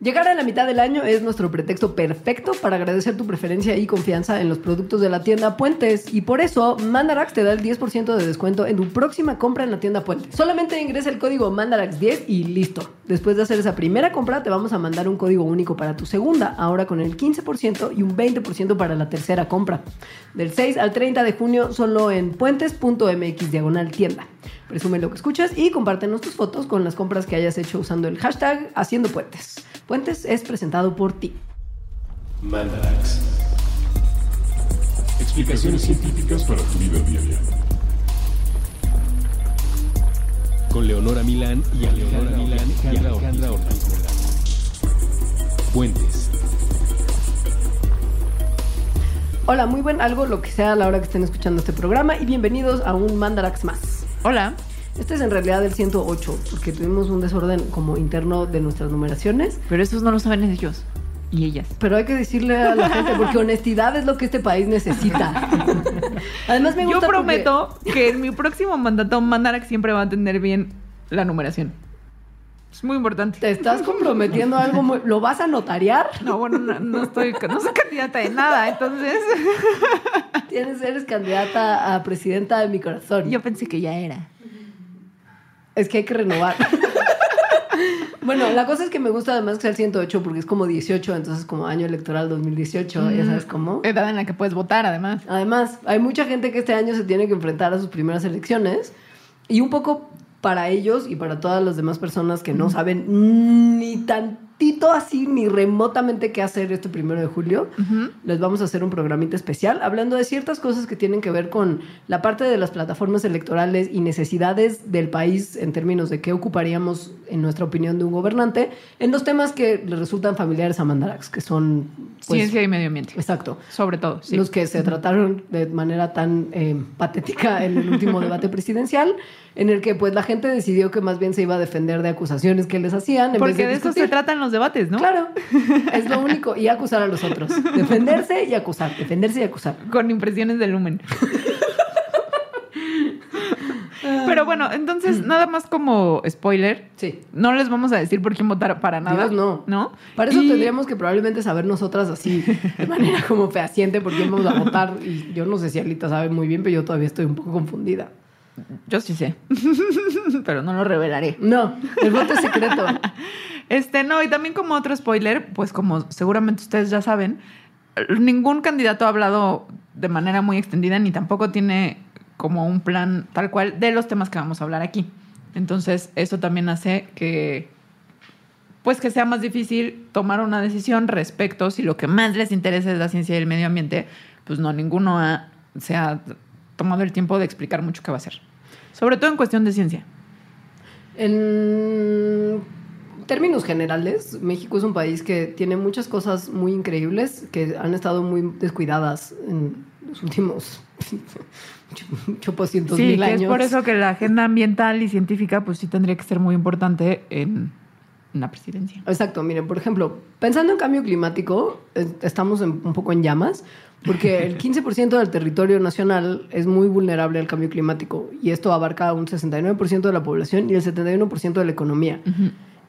Llegar a la mitad del año es nuestro pretexto perfecto para agradecer tu preferencia y confianza en los productos de la tienda Puentes. Y por eso, Mandarax te da el 10% de descuento en tu próxima compra en la tienda Puentes. Solamente ingresa el código Mandarax10 y listo. Después de hacer esa primera compra, te vamos a mandar un código único para tu segunda, ahora con el 15% y un 20% para la tercera compra. Del 6 al 30 de junio, solo en puentes.mx diagonal tienda. Presume lo que escuchas y compártenos tus fotos con las compras que hayas hecho usando el hashtag Haciendo Puentes. Puentes es presentado por ti. Mandarax. Explicaciones científicas para tu vida diaria. Con Leonora Milán y Alejandra Milán y Alejandra Ortiz Puentes. Hola, muy buen algo, lo que sea a la hora que estén escuchando este programa y bienvenidos a un Mandarax más. Hola. Este es en realidad el 108, porque tuvimos un desorden como interno de nuestras numeraciones. Pero esos no lo saben ellos y ellas. Pero hay que decirle a la gente, porque honestidad es lo que este país necesita. Además me gusta Yo prometo que en mi próximo mandato Mandarax siempre va a tener bien la numeración. Es muy importante. Te estás comprometiendo a algo muy... ¿Lo vas a notariar? No, bueno, no, no estoy... No soy candidata de nada, entonces... Tienes, eres candidata a presidenta de mi corazón. Yo pensé que ya era. Es que hay que renovar. bueno, la cosa es que me gusta además que sea el 108 porque es como 18, entonces como año electoral 2018, ya sabes cómo. Edad en la que puedes votar, además. Además, hay mucha gente que este año se tiene que enfrentar a sus primeras elecciones y un poco para ellos y para todas las demás personas que no saben ni tantito así ni remotamente qué hacer este primero de julio, les vamos a hacer un programita especial hablando de ciertas cosas que tienen que ver con la parte de las plataformas electorales y necesidades del país en términos de qué ocuparíamos, en nuestra opinión, de un gobernante, en los temas que le resultan familiares a Mandarax, que son... pues, Ciencia y medio ambiente. Exacto. Sobre todo, sí. Los que se trataron de manera tan eh, patética en el último debate presidencial, en el que pues la gente decidió que más bien se iba a defender de acusaciones que les hacían. En Porque vez de, de eso se tratan los debates, ¿no? Claro, es lo único. Y acusar a los otros. Defenderse y acusar. Defenderse y acusar. Con impresiones de lumen. Pero bueno, entonces, nada más como spoiler. Sí. No les vamos a decir por quién votar para nada. Dios, no. ¿No? Para eso Y- tendríamos que probablemente saber nosotras así, de manera como fehaciente, por quién vamos a votar. Y yo no sé si Alita sabe muy bien, pero yo todavía estoy un poco confundida. Yo sí sé. Pero no lo revelaré. No, el voto es secreto. Este, no, y también como otro spoiler, pues como seguramente ustedes ya saben, ningún candidato ha hablado de manera muy extendida ni tampoco tiene como un plan tal cual de los temas que vamos a hablar aquí. Entonces, eso también hace que pues que sea más difícil tomar una decisión respecto si lo que más les interesa es la ciencia y el medio ambiente, pues no ninguno ha, se ha tomado el tiempo de explicar mucho qué va a hacer. Sobre todo en cuestión de ciencia. En términos generales, México es un país que tiene muchas cosas muy increíbles que han estado muy descuidadas en los últimos 800 Sí, mil años. es por eso que la agenda ambiental y científica pues sí tendría que ser muy importante en la presidencia. Exacto, miren, por ejemplo, pensando en cambio climático, es- estamos en- un poco en llamas, porque el 15% del territorio nacional es muy vulnerable al cambio climático y esto abarca un 69% de la población y el 71% de la economía.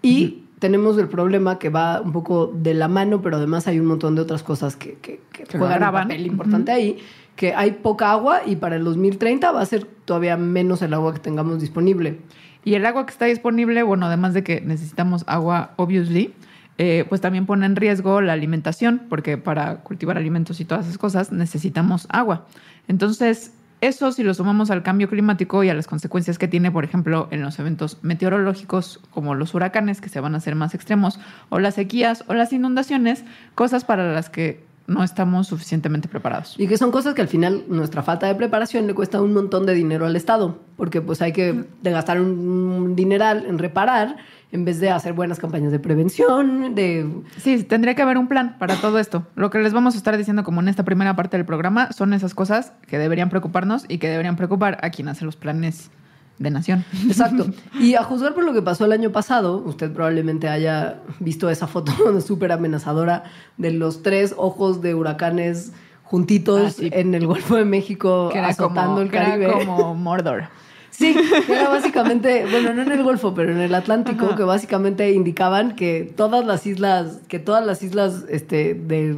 Y tenemos el problema que va un poco de la mano, pero además hay un montón de otras cosas que, que- que Que juegan un papel importante ahí, que hay poca agua y para el 2030 va a ser todavía menos el agua que tengamos disponible. Y el agua que está disponible, bueno, además de que necesitamos agua, obviously, eh, pues también pone en riesgo la alimentación, porque para cultivar alimentos y todas esas cosas necesitamos agua. Entonces, eso si lo sumamos al cambio climático y a las consecuencias que tiene, por ejemplo, en los eventos meteorológicos como los huracanes, que se van a hacer más extremos, o las sequías o las inundaciones, cosas para las que no estamos suficientemente preparados. Y que son cosas que al final nuestra falta de preparación le cuesta un montón de dinero al Estado, porque pues hay que de gastar un dineral en reparar en vez de hacer buenas campañas de prevención, de... Sí, tendría que haber un plan para todo esto. Lo que les vamos a estar diciendo como en esta primera parte del programa son esas cosas que deberían preocuparnos y que deberían preocupar a quien hace los planes de nación. Exacto. Y a juzgar por lo que pasó el año pasado, usted probablemente haya visto esa foto súper amenazadora de los tres ojos de huracanes juntitos Ah, en el Golfo de México Que era azotando como, el que era Caribe. como Mordor. Sí, era básicamente, bueno, no en el Golfo, pero en el Atlántico, Ajá. que básicamente indicaban que todas las islas, que todas las islas, este, de,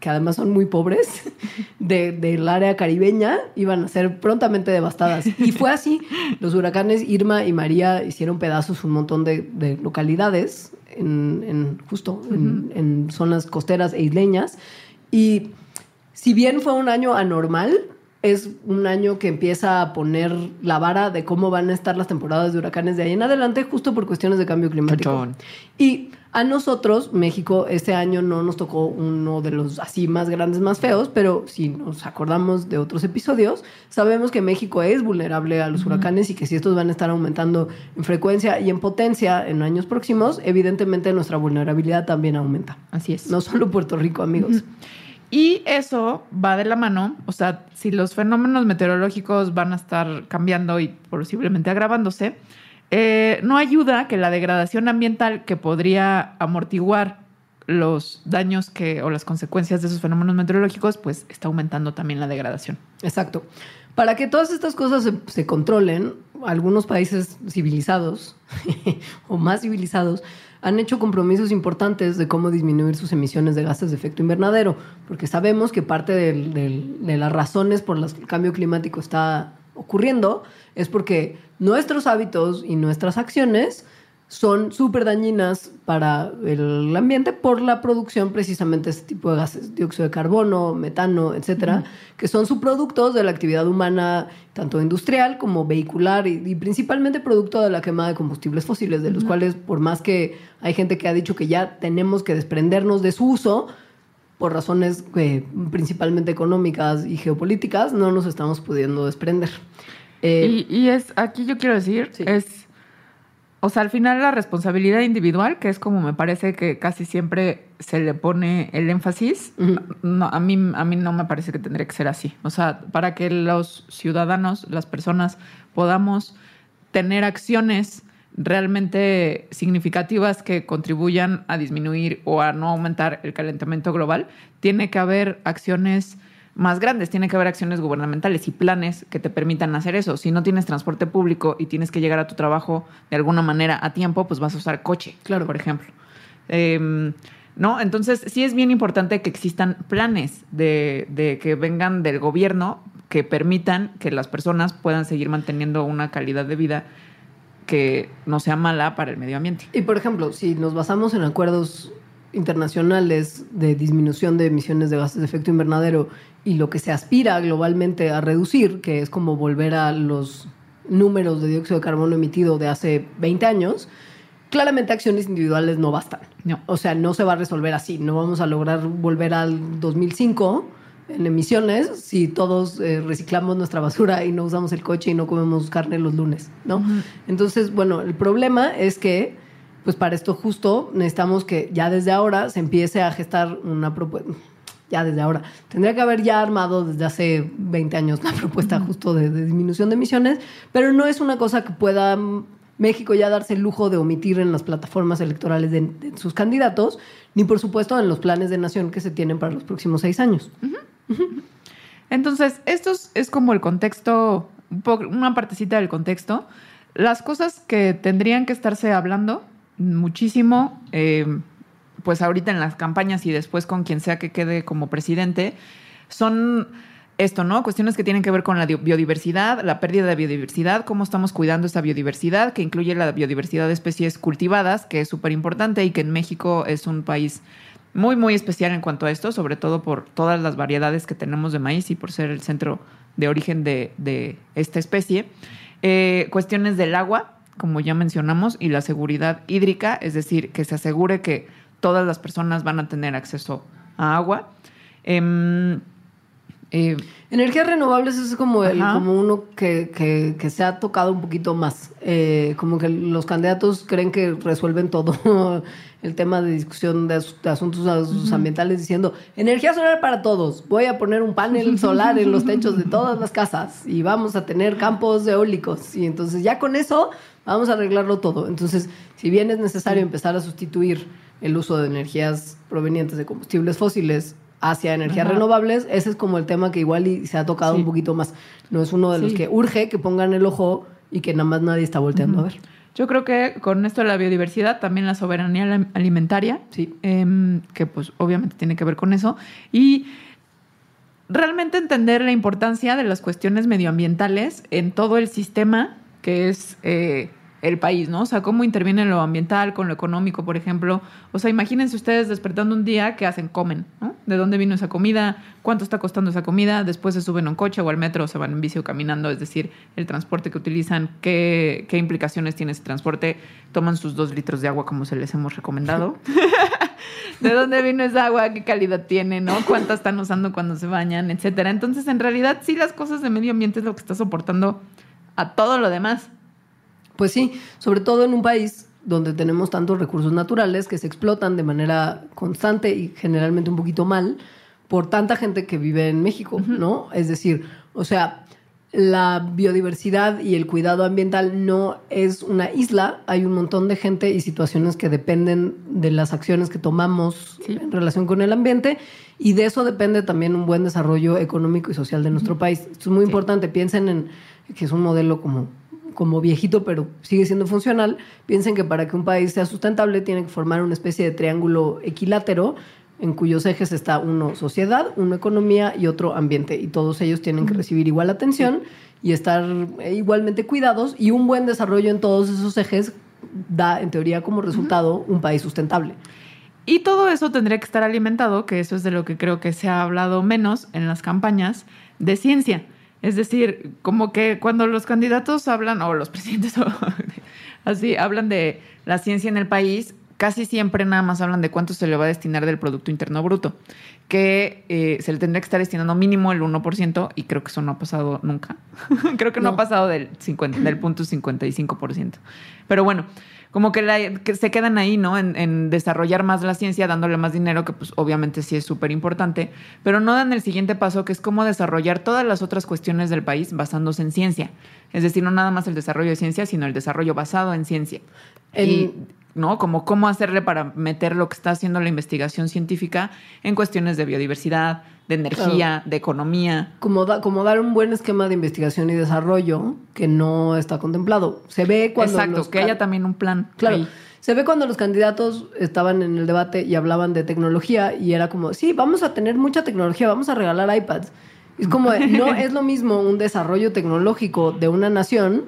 que además son muy pobres, de- del área caribeña, iban a ser prontamente devastadas. Y fue así. Los huracanes Irma y María hicieron pedazos un montón de, de localidades, en, en- justo en, en zonas costeras e isleñas. Y si bien fue un año anormal, es un año que empieza a poner la vara de cómo van a estar las temporadas de huracanes de ahí en adelante, justo por cuestiones de cambio climático. Chachón. Y a nosotros, México, este año no nos tocó uno de los así más grandes, más feos, pero si nos acordamos de otros episodios, sabemos que México es vulnerable a los huracanes y que si estos van a estar aumentando en frecuencia y en potencia en años próximos, evidentemente nuestra vulnerabilidad también aumenta. Así es. No solo Puerto Rico, amigos. Y eso va de la mano, o sea, si los fenómenos meteorológicos van a estar cambiando y posiblemente agravándose, eh, no ayuda que la degradación ambiental que podría amortiguar los daños que o las consecuencias de esos fenómenos meteorológicos, pues está aumentando también la degradación. Exacto. Para que todas estas cosas se, se controlen, algunos países civilizados o más civilizados han hecho compromisos importantes de cómo disminuir sus emisiones de gases de efecto invernadero, porque sabemos que parte del- de las razones por las que el cambio climático está ocurriendo es porque nuestros hábitos y nuestras acciones son súper dañinas para el ambiente por la producción precisamente de este tipo de gases, dióxido de carbono, metano, etcétera, que son subproductos de la actividad humana, tanto industrial como vehicular y, y principalmente producto de la quema de combustibles fósiles, de los cuales, por más que hay gente que ha dicho que ya tenemos que desprendernos de su uso, por razones eh, principalmente económicas y geopolíticas, no nos estamos pudiendo desprender. Eh, y, y es, aquí yo quiero decir, Sí. es, o sea, al final la responsabilidad individual, que es como me parece que casi siempre se le pone el énfasis, Ujú. no, a, mí, a mí no me parece que tendría que ser así. O sea, para que los ciudadanos, las personas, podamos tener acciones realmente significativas que contribuyan a disminuir o a no aumentar el calentamiento global, tiene que haber acciones más grandes, tiene que haber acciones gubernamentales y planes que te permitan hacer eso. Si no tienes transporte público y tienes que llegar a tu trabajo de alguna manera a tiempo, pues vas a usar coche, Claro. por ejemplo. Eh, ¿No? Entonces, sí es bien importante que existan planes de, de que vengan del gobierno que permitan que las personas puedan seguir manteniendo una calidad de vida que no sea mala para el medio ambiente. Y por ejemplo, si nos basamos en acuerdos internacionales de disminución de emisiones de gases de efecto invernadero y lo que se aspira globalmente a reducir, que es como volver a los números de dióxido de carbono emitido de hace 20 años, claramente acciones individuales no bastan. No. O sea, no se va a resolver así. No vamos a lograr volver al 2005 en emisiones si todos eh, reciclamos nuestra basura y no usamos el coche y no comemos carne los lunes, ¿no? Entonces, bueno, el problema es que, pues para esto justo necesitamos que ya desde ahora se empiece a gestar una propuesta. Ya desde ahora. Tendría que haber ya armado desde hace 20 años la propuesta justo de, de disminución de emisiones, pero no es una cosa que pueda México ya darse el lujo de omitir en las plataformas electorales de, de sus candidatos, ni por supuesto en los planes de nación que se tienen para los próximos seis años. Entonces, esto es, como el contexto, una partecita del contexto. Las cosas que tendrían que estarse hablando muchísimo, eh, pues ahorita en las campañas y después con quien sea que quede como presidente, son esto, ¿no? Cuestiones que tienen que ver con la biodiversidad, la pérdida de biodiversidad, cómo estamos cuidando esta biodiversidad, que incluye la biodiversidad de especies cultivadas, que es súper importante y que en México es un país muy, muy especial en cuanto a esto, sobre todo por todas las variedades que tenemos de maíz y por ser el centro de origen de, de esta especie. Eh, cuestiones del agua, como ya mencionamos, y la seguridad hídrica, es decir, que se asegure que todas las personas van a tener acceso a agua. Em, eh, Energías renovables es como, el, Ajá. como uno que, que- que se ha tocado un poquito más. Eh, como que los candidatos creen que resuelven todo el tema de discusión de, as- de asuntos as- ambientales diciendo energía solar para todos. Voy a poner un panel solar en los techos de todas las casas y vamos a tener campos eólicos. Y entonces ya con eso vamos a arreglarlo todo. Entonces, si bien es necesario empezar a sustituir el uso de energías provenientes de combustibles fósiles hacia energías Ajá. renovables, ese es como el tema que igual y se ha tocado Sí. un poquito más. No es uno de los que urge que pongan el ojo y que nada más nadie está volteando a ver. Yo creo que con esto de la biodiversidad, también la soberanía alim- alimentaria, Sí. em, que pues obviamente tiene que ver con eso, y realmente entender la importancia de las cuestiones medioambientales en todo el sistema que es eh, el país, ¿no? O sea, cómo interviene lo ambiental con lo económico, por ejemplo. O sea, imagínense ustedes despertando un día, ¿qué hacen? Comen, ¿no? ¿De dónde vino esa comida? ¿Cuánto está costando esa comida? Después se suben a un coche o al metro o se van en bici o caminando, es decir, el transporte que utilizan, qué, qué implicaciones tiene ese transporte, toman sus dos litros de agua como se les hemos recomendado. ¿De dónde vino esa agua? ¿Qué calidad tiene? ¿No? ¿Cuánta están usando cuando se bañan? Etcétera. Entonces, en realidad, sí, las cosas de medio ambiente es lo que está soportando a todo lo demás. Pues sí, sobre todo en un país donde tenemos tantos recursos naturales que se explotan de manera constante y generalmente un poquito mal por tanta gente que vive en México, ¿no? Es decir, o sea, la biodiversidad y el cuidado ambiental no es una isla, hay un montón de gente y situaciones que dependen de las acciones que tomamos Sí. en relación con el ambiente y de eso depende también un buen desarrollo económico y social de nuestro país. Esto es muy Sí. importante, piensen en que es un modelo como como viejito, pero sigue siendo funcional, piensen que para que un país sea sustentable tiene que formar una especie de triángulo equilátero en cuyos ejes está uno sociedad, uno economía y otro ambiente. Y todos ellos tienen que recibir igual atención y estar eh, igualmente cuidados y un buen desarrollo en todos esos ejes da, en teoría, como resultado un país sustentable. Y todo eso tendría que estar alimentado, que eso es de lo que creo que se ha hablado menos en las campañas, de ciencia. Es decir, como que cuando los candidatos hablan, o los presidentes, así, hablan de la ciencia en el país, casi siempre nada más hablan de cuánto se le va a destinar del Producto Interno Bruto, que eh, se le tendría que estar destinando mínimo el 1%, y creo que eso no ha pasado nunca. creo que no, No. ha pasado del, 50, del punto 55%. Pero bueno, como que, la- que se quedan ahí, ¿no? En, en desarrollar más la ciencia, dándole más dinero, que pues obviamente sí es súper importante, pero no dan el siguiente paso, que es cómo desarrollar todas las otras cuestiones del país basándose en ciencia. Es decir, no nada más el desarrollo de ciencia, sino el desarrollo basado en ciencia. En- Y, ¿no? Como cómo hacerle para meter lo que está haciendo la investigación científica en cuestiones de biodiversidad, de energía, de economía. Como, da- como dar un buen esquema de investigación y desarrollo que no está contemplado. Se ve cuando Exacto, los que haya también un plan. Claro. ahí. Se ve cuando los candidatos estaban en el debate y hablaban de tecnología y era como, sí, vamos a tener mucha tecnología, vamos a regalar iPads. Es como, no es lo mismo un desarrollo tecnológico de una nación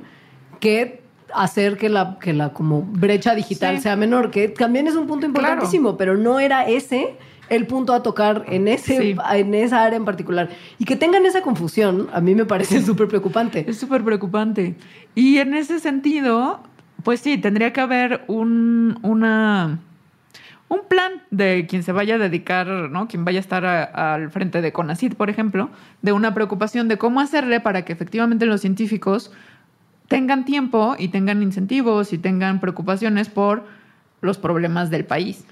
que hacer que la, que la como brecha digital Sí. sea menor, que también es un punto importantísimo, pero no era ese el punto a tocar en, ese, Sí. en esa área en particular. Y que tengan esa confusión, a mí me parece súper preocupante. Es súper preocupante. Y en ese sentido, pues sí, tendría que haber un, una, un plan de quien se vaya a dedicar, ¿no? Quien vaya a estar a- al frente de CONACIT, por ejemplo, de una preocupación de cómo hacerle para que efectivamente los científicos tengan tiempo y tengan incentivos y tengan preocupaciones por los problemas del país.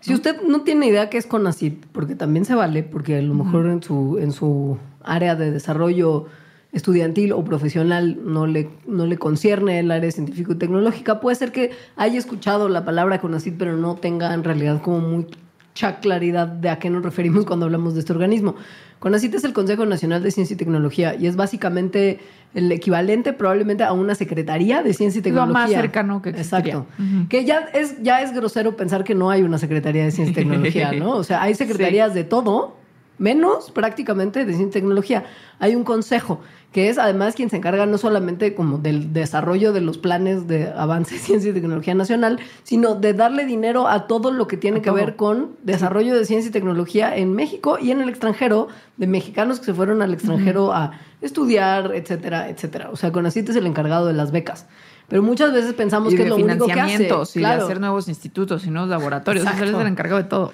Si usted no tiene idea qué es CONACIT, porque también se vale, porque a lo mejor en su, en su área de desarrollo estudiantil o profesional no le, no le concierne el área científico y tecnológica, puede ser que haya escuchado la palabra CONACIT, pero no tenga en realidad como mucha claridad de a qué nos referimos cuando hablamos de este organismo. CONACIT es el Consejo Nacional de Ciencia y Tecnología y es básicamente el equivalente probablemente a una Secretaría de Ciencia y Lo Tecnología. más cercano que existiría. Exacto. Que ya es, ya es grosero pensar que no hay una Secretaría de Ciencia y Tecnología, ¿no? O sea, hay secretarías de todo, menos prácticamente de Ciencia y Tecnología. Hay un consejo que es además quien se encarga no solamente como del desarrollo de los planes de avance de ciencia y tecnología nacional, sino de darle dinero a todo lo que tiene A que todo. ver con desarrollo de ciencia y tecnología en México y en el extranjero, de mexicanos que se fueron al extranjero a estudiar, etcétera, etcétera. O sea, CONACYT es el encargado de las becas. Pero muchas veces pensamos y que de es lo único que hace. financiamientos y de hacer nuevos institutos y nuevos laboratorios. O sea, él es el encargado de todo.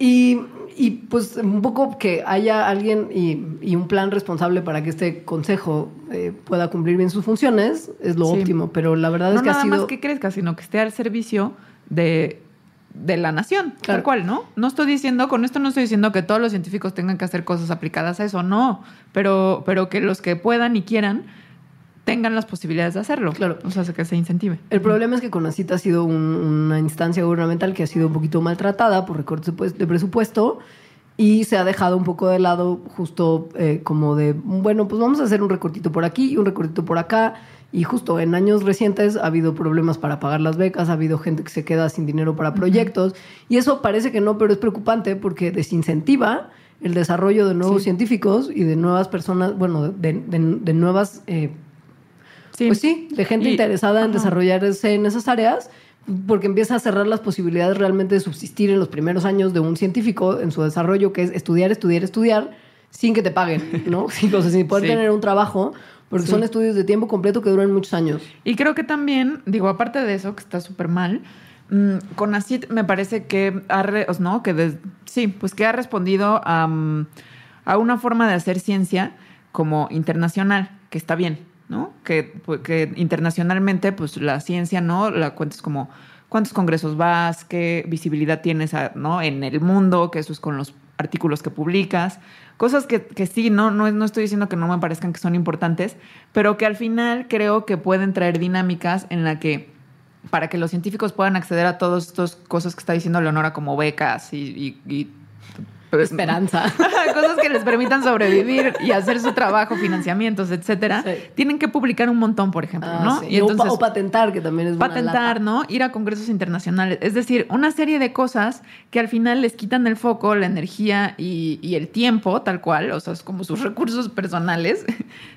Y, y, pues un poco que haya alguien y, y un plan responsable para que este consejo eh, pueda cumplir bien sus funciones es lo Sí. óptimo. Pero la verdad no es que nada ha sido... más que crezca, sino que esté al servicio de, de la nación, Claro. tal cual, ¿no? No estoy diciendo, con esto no estoy diciendo que todos los científicos tengan que hacer cosas aplicadas a eso, no, pero, pero que los que puedan y quieran tengan las posibilidades de hacerlo. Claro. O sea, que se incentive. El problema es que CONACYT ha sido un- una instancia gubernamental que ha sido un poquito maltratada por recortes de pues- de presupuesto y se ha dejado un poco de lado justo eh, como de, bueno, pues vamos a hacer un recortito por aquí y un recortito por acá. Y justo en años recientes ha habido problemas para pagar las becas, ha habido gente que se queda sin dinero para proyectos y eso parece que no, pero es preocupante porque desincentiva el desarrollo de nuevos científicos y de nuevas personas, bueno, de, de- de nuevas, eh, Sí. pues sí, de gente Y- interesada en ajá. desarrollarse en esas áreas porque empieza a cerrar las posibilidades realmente de subsistir en los primeros años de un científico en su desarrollo, que es estudiar, estudiar, estudiar, sin que te paguen, ¿no? O sea, sin poder Sí. tener un trabajo, porque Sí. son estudios de tiempo completo que duran muchos años. Y creo que también, digo, aparte de eso, que está súper mal, mm, CONACYT me parece que ha, re- ¿no? que sí, pues que ha respondido a, mm, a una forma de hacer ciencia como internacional, que está bien, ¿no? Que, pues, que internacionalmente, pues la ciencia, ¿no? La cuentas como cuántos congresos vas, qué visibilidad tienes, ¿no? En el mundo, que eso es con los artículos que publicas, cosas que, que sí, no, no, no estoy diciendo que no me parezcan que son importantes, pero que al final creo que pueden traer dinámicas en la que para que los científicos puedan acceder a todas estas cosas que está diciendo Leonora como becas y- pues, Esperanza. cosas que les permitan sobrevivir y hacer su trabajo, financiamientos, etcétera, Sí. tienen que publicar un montón, por ejemplo, Ah, ¿no? sí. Y entonces o patentar, que también es una patentar, lata. ¿no? Ir a congresos internacionales. Es decir, una serie de cosas que al final les quitan el foco, la energía y, y el tiempo, tal cual, o sea, es como sus recursos personales,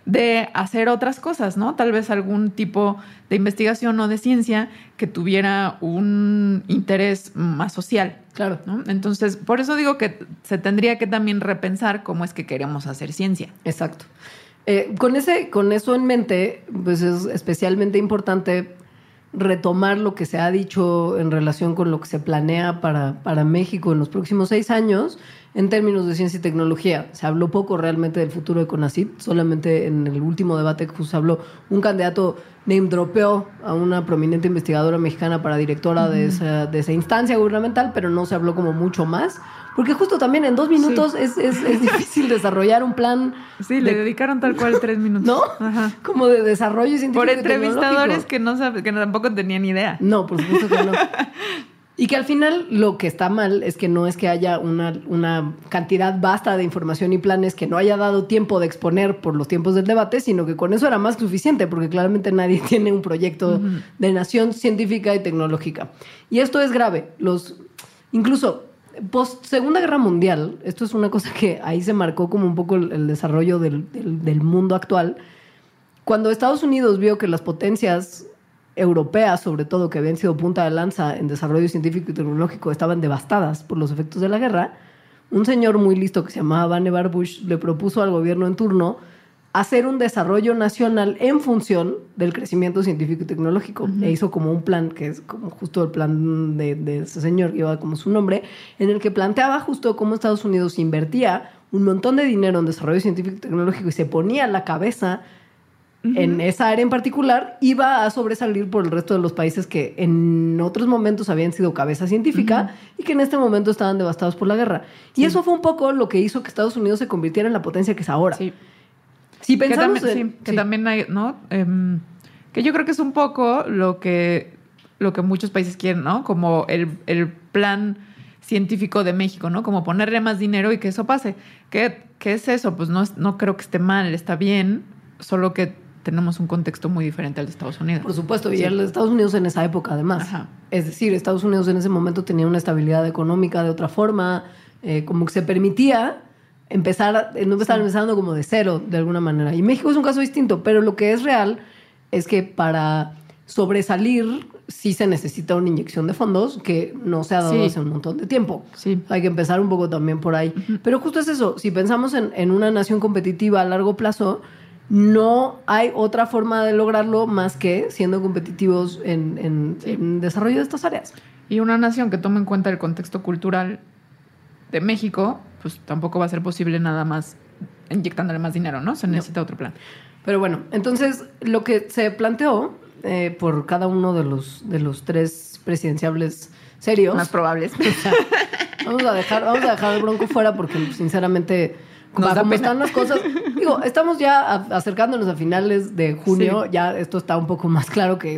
de hacer otras cosas, ¿no? Tal vez algún tipo de investigación o de ciencia que tuviera un interés más social. Claro. ¿no? Entonces, por eso digo que se tendría que también repensar cómo es que queremos hacer ciencia. Exacto. Eh, con, ese, con eso en mente, pues es especialmente importante retomar lo que se ha dicho en relación con lo que se planea para, para México en los próximos seis años en términos de ciencia y tecnología. Se habló poco realmente del futuro de CONACYT, solamente en el último debate que se habló, un candidato name dropeó a una prominente investigadora mexicana para directora de, esa, de esa instancia gubernamental, pero no se habló como mucho más, porque justo también en dos minutos es, es- es difícil desarrollar un plan Sí, le de- dedicaron tal cual tres minutos. ¿no? Ajá. Como de desarrollo científico. Por entrevistadores que no que tampoco tenían idea. No, por supuesto que no. Y que al final lo que está mal es que no es que haya una, una cantidad vasta de información y planes que no haya dado tiempo de exponer por los tiempos del debate, sino que con eso era más que suficiente, porque claramente nadie tiene un proyecto de nación científica y tecnológica. Y esto es grave. Los, incluso post Segunda Guerra Mundial, esto es una cosa que ahí se marcó como un poco el, el desarrollo del- del- del mundo actual. Cuando Estados Unidos vio que las potencias europeas, sobre todo, que habían sido punta de lanza en desarrollo científico y tecnológico, estaban devastadas por los efectos de la guerra, un señor muy listo que se llamaba Vannevar Bush le propuso al gobierno en turno hacer un desarrollo nacional en función del crecimiento científico y tecnológico. E hizo como un plan, que es como justo el plan de, de ese señor, que lleva como su nombre, en el que planteaba justo cómo Estados Unidos invertía un montón de dinero en desarrollo científico y tecnológico y se ponía a la cabeza en esa área en particular, iba a sobresalir por el resto de los países que en otros momentos habían sido cabeza científica y que en este momento estaban devastados por la guerra. Y eso fue un poco lo que hizo que Estados Unidos se convirtiera en la potencia que es ahora. Sí. Si Que pensamos también, en- sí, que también hay, ¿no? Em, que yo creo que es un poco lo que, lo que muchos países quieren, ¿no? Como el, el plan científico de México, ¿no? Como ponerle más dinero y que eso pase. ¿Qué, qué es eso? Pues no, no creo que esté mal, está bien, solo que tenemos un contexto muy diferente al de Estados Unidos. Por supuesto, y Sí. el de Estados Unidos en esa época además. Ajá. Es decir, Estados Unidos en ese momento tenía una estabilidad económica de otra forma, eh, como que se permitía empezar, eh, no estar empezando como de cero de alguna manera. Y México es un caso distinto, pero lo que es real es que para sobresalir sí se necesita una inyección de fondos que no se ha dado Sí. hace un montón de tiempo. Sí. Hay que empezar un poco también por ahí. Pero justo es eso, si pensamos en, en una nación competitiva a largo plazo, no hay otra forma de lograrlo más que siendo competitivos en, en- en desarrollo de estas áreas. Y una nación que tome en cuenta el contexto cultural de México, pues tampoco va a ser posible nada más inyectándole más dinero, ¿no? Se necesita otro plan. Pero bueno, entonces lo que se planteó eh, por cada uno de los, de los tres presidenciables serios, Más probables. vamos a dejar, vamos a dejar el bronco fuera porque sinceramente, Nos da están las cosas, digo, estamos ya a- acercándonos a finales de junio, Sí. ya esto está un poco más claro que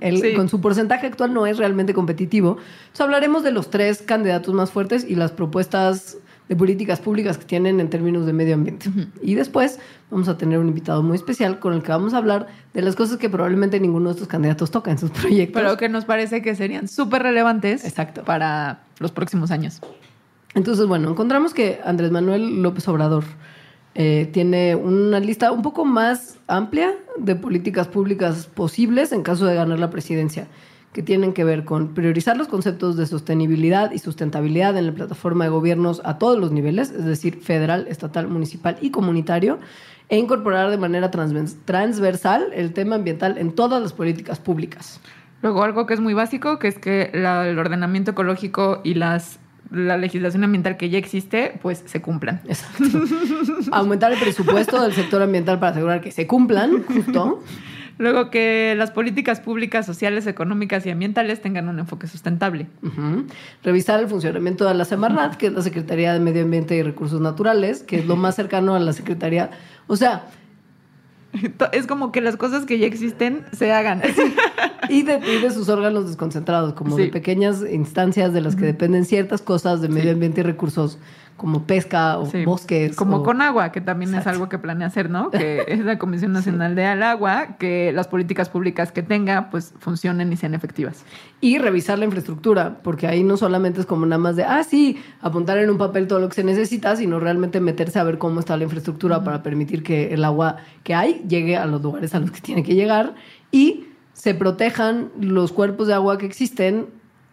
él Sí. con su porcentaje actual no es realmente competitivo. Entonces hablaremos de los tres candidatos más fuertes y las propuestas de políticas públicas que tienen en términos de medio ambiente. Y después vamos a tener un invitado muy especial con el que vamos a hablar de las cosas que probablemente ninguno de estos candidatos toca en sus proyectos. Pero que nos parece que serían súper relevantes Exacto. para los próximos años. Entonces, bueno, encontramos que Andrés Manuel López Obrador eh, tiene una lista un poco más amplia de políticas públicas posibles en caso de ganar la presidencia, que tienen que ver con priorizar los conceptos de sostenibilidad y sustentabilidad en la plataforma de gobiernos a todos los niveles, es decir, federal, estatal, municipal y comunitario, e incorporar de manera transvers- transversal el tema ambiental en todas las políticas públicas. Luego, algo que es muy básico, que es que la- el ordenamiento ecológico y las, la legislación ambiental que ya existe, pues se cumplan. Exacto. Aumentar el presupuesto del sector ambiental para asegurar que se cumplan, justo. Luego, que las políticas públicas, sociales, económicas y ambientales tengan un enfoque sustentable. Revisar el funcionamiento de la Semarnat, que es la Secretaría de Medio Ambiente y Recursos Naturales, que es lo más cercano a la Secretaría. O sea, Es como que las cosas que ya existen se hagan. y de, y de sus órganos desconcentrados, como de pequeñas instancias de las que dependen ciertas cosas de medio ambiente y recursos, como pesca o Sí. bosques. Como o- con agua, que también es algo que planea hacer, ¿no? Que es la Comisión Nacional de Al Agua, que las políticas públicas que tenga, pues funcionen y sean efectivas. Y revisar la infraestructura, porque ahí no solamente es como nada más de, ah, sí, apuntar en un papel todo lo que se necesita, sino realmente meterse a ver cómo está la infraestructura para permitir que el agua que hay llegue a los lugares a los que tiene que llegar y se protejan los cuerpos de agua que existen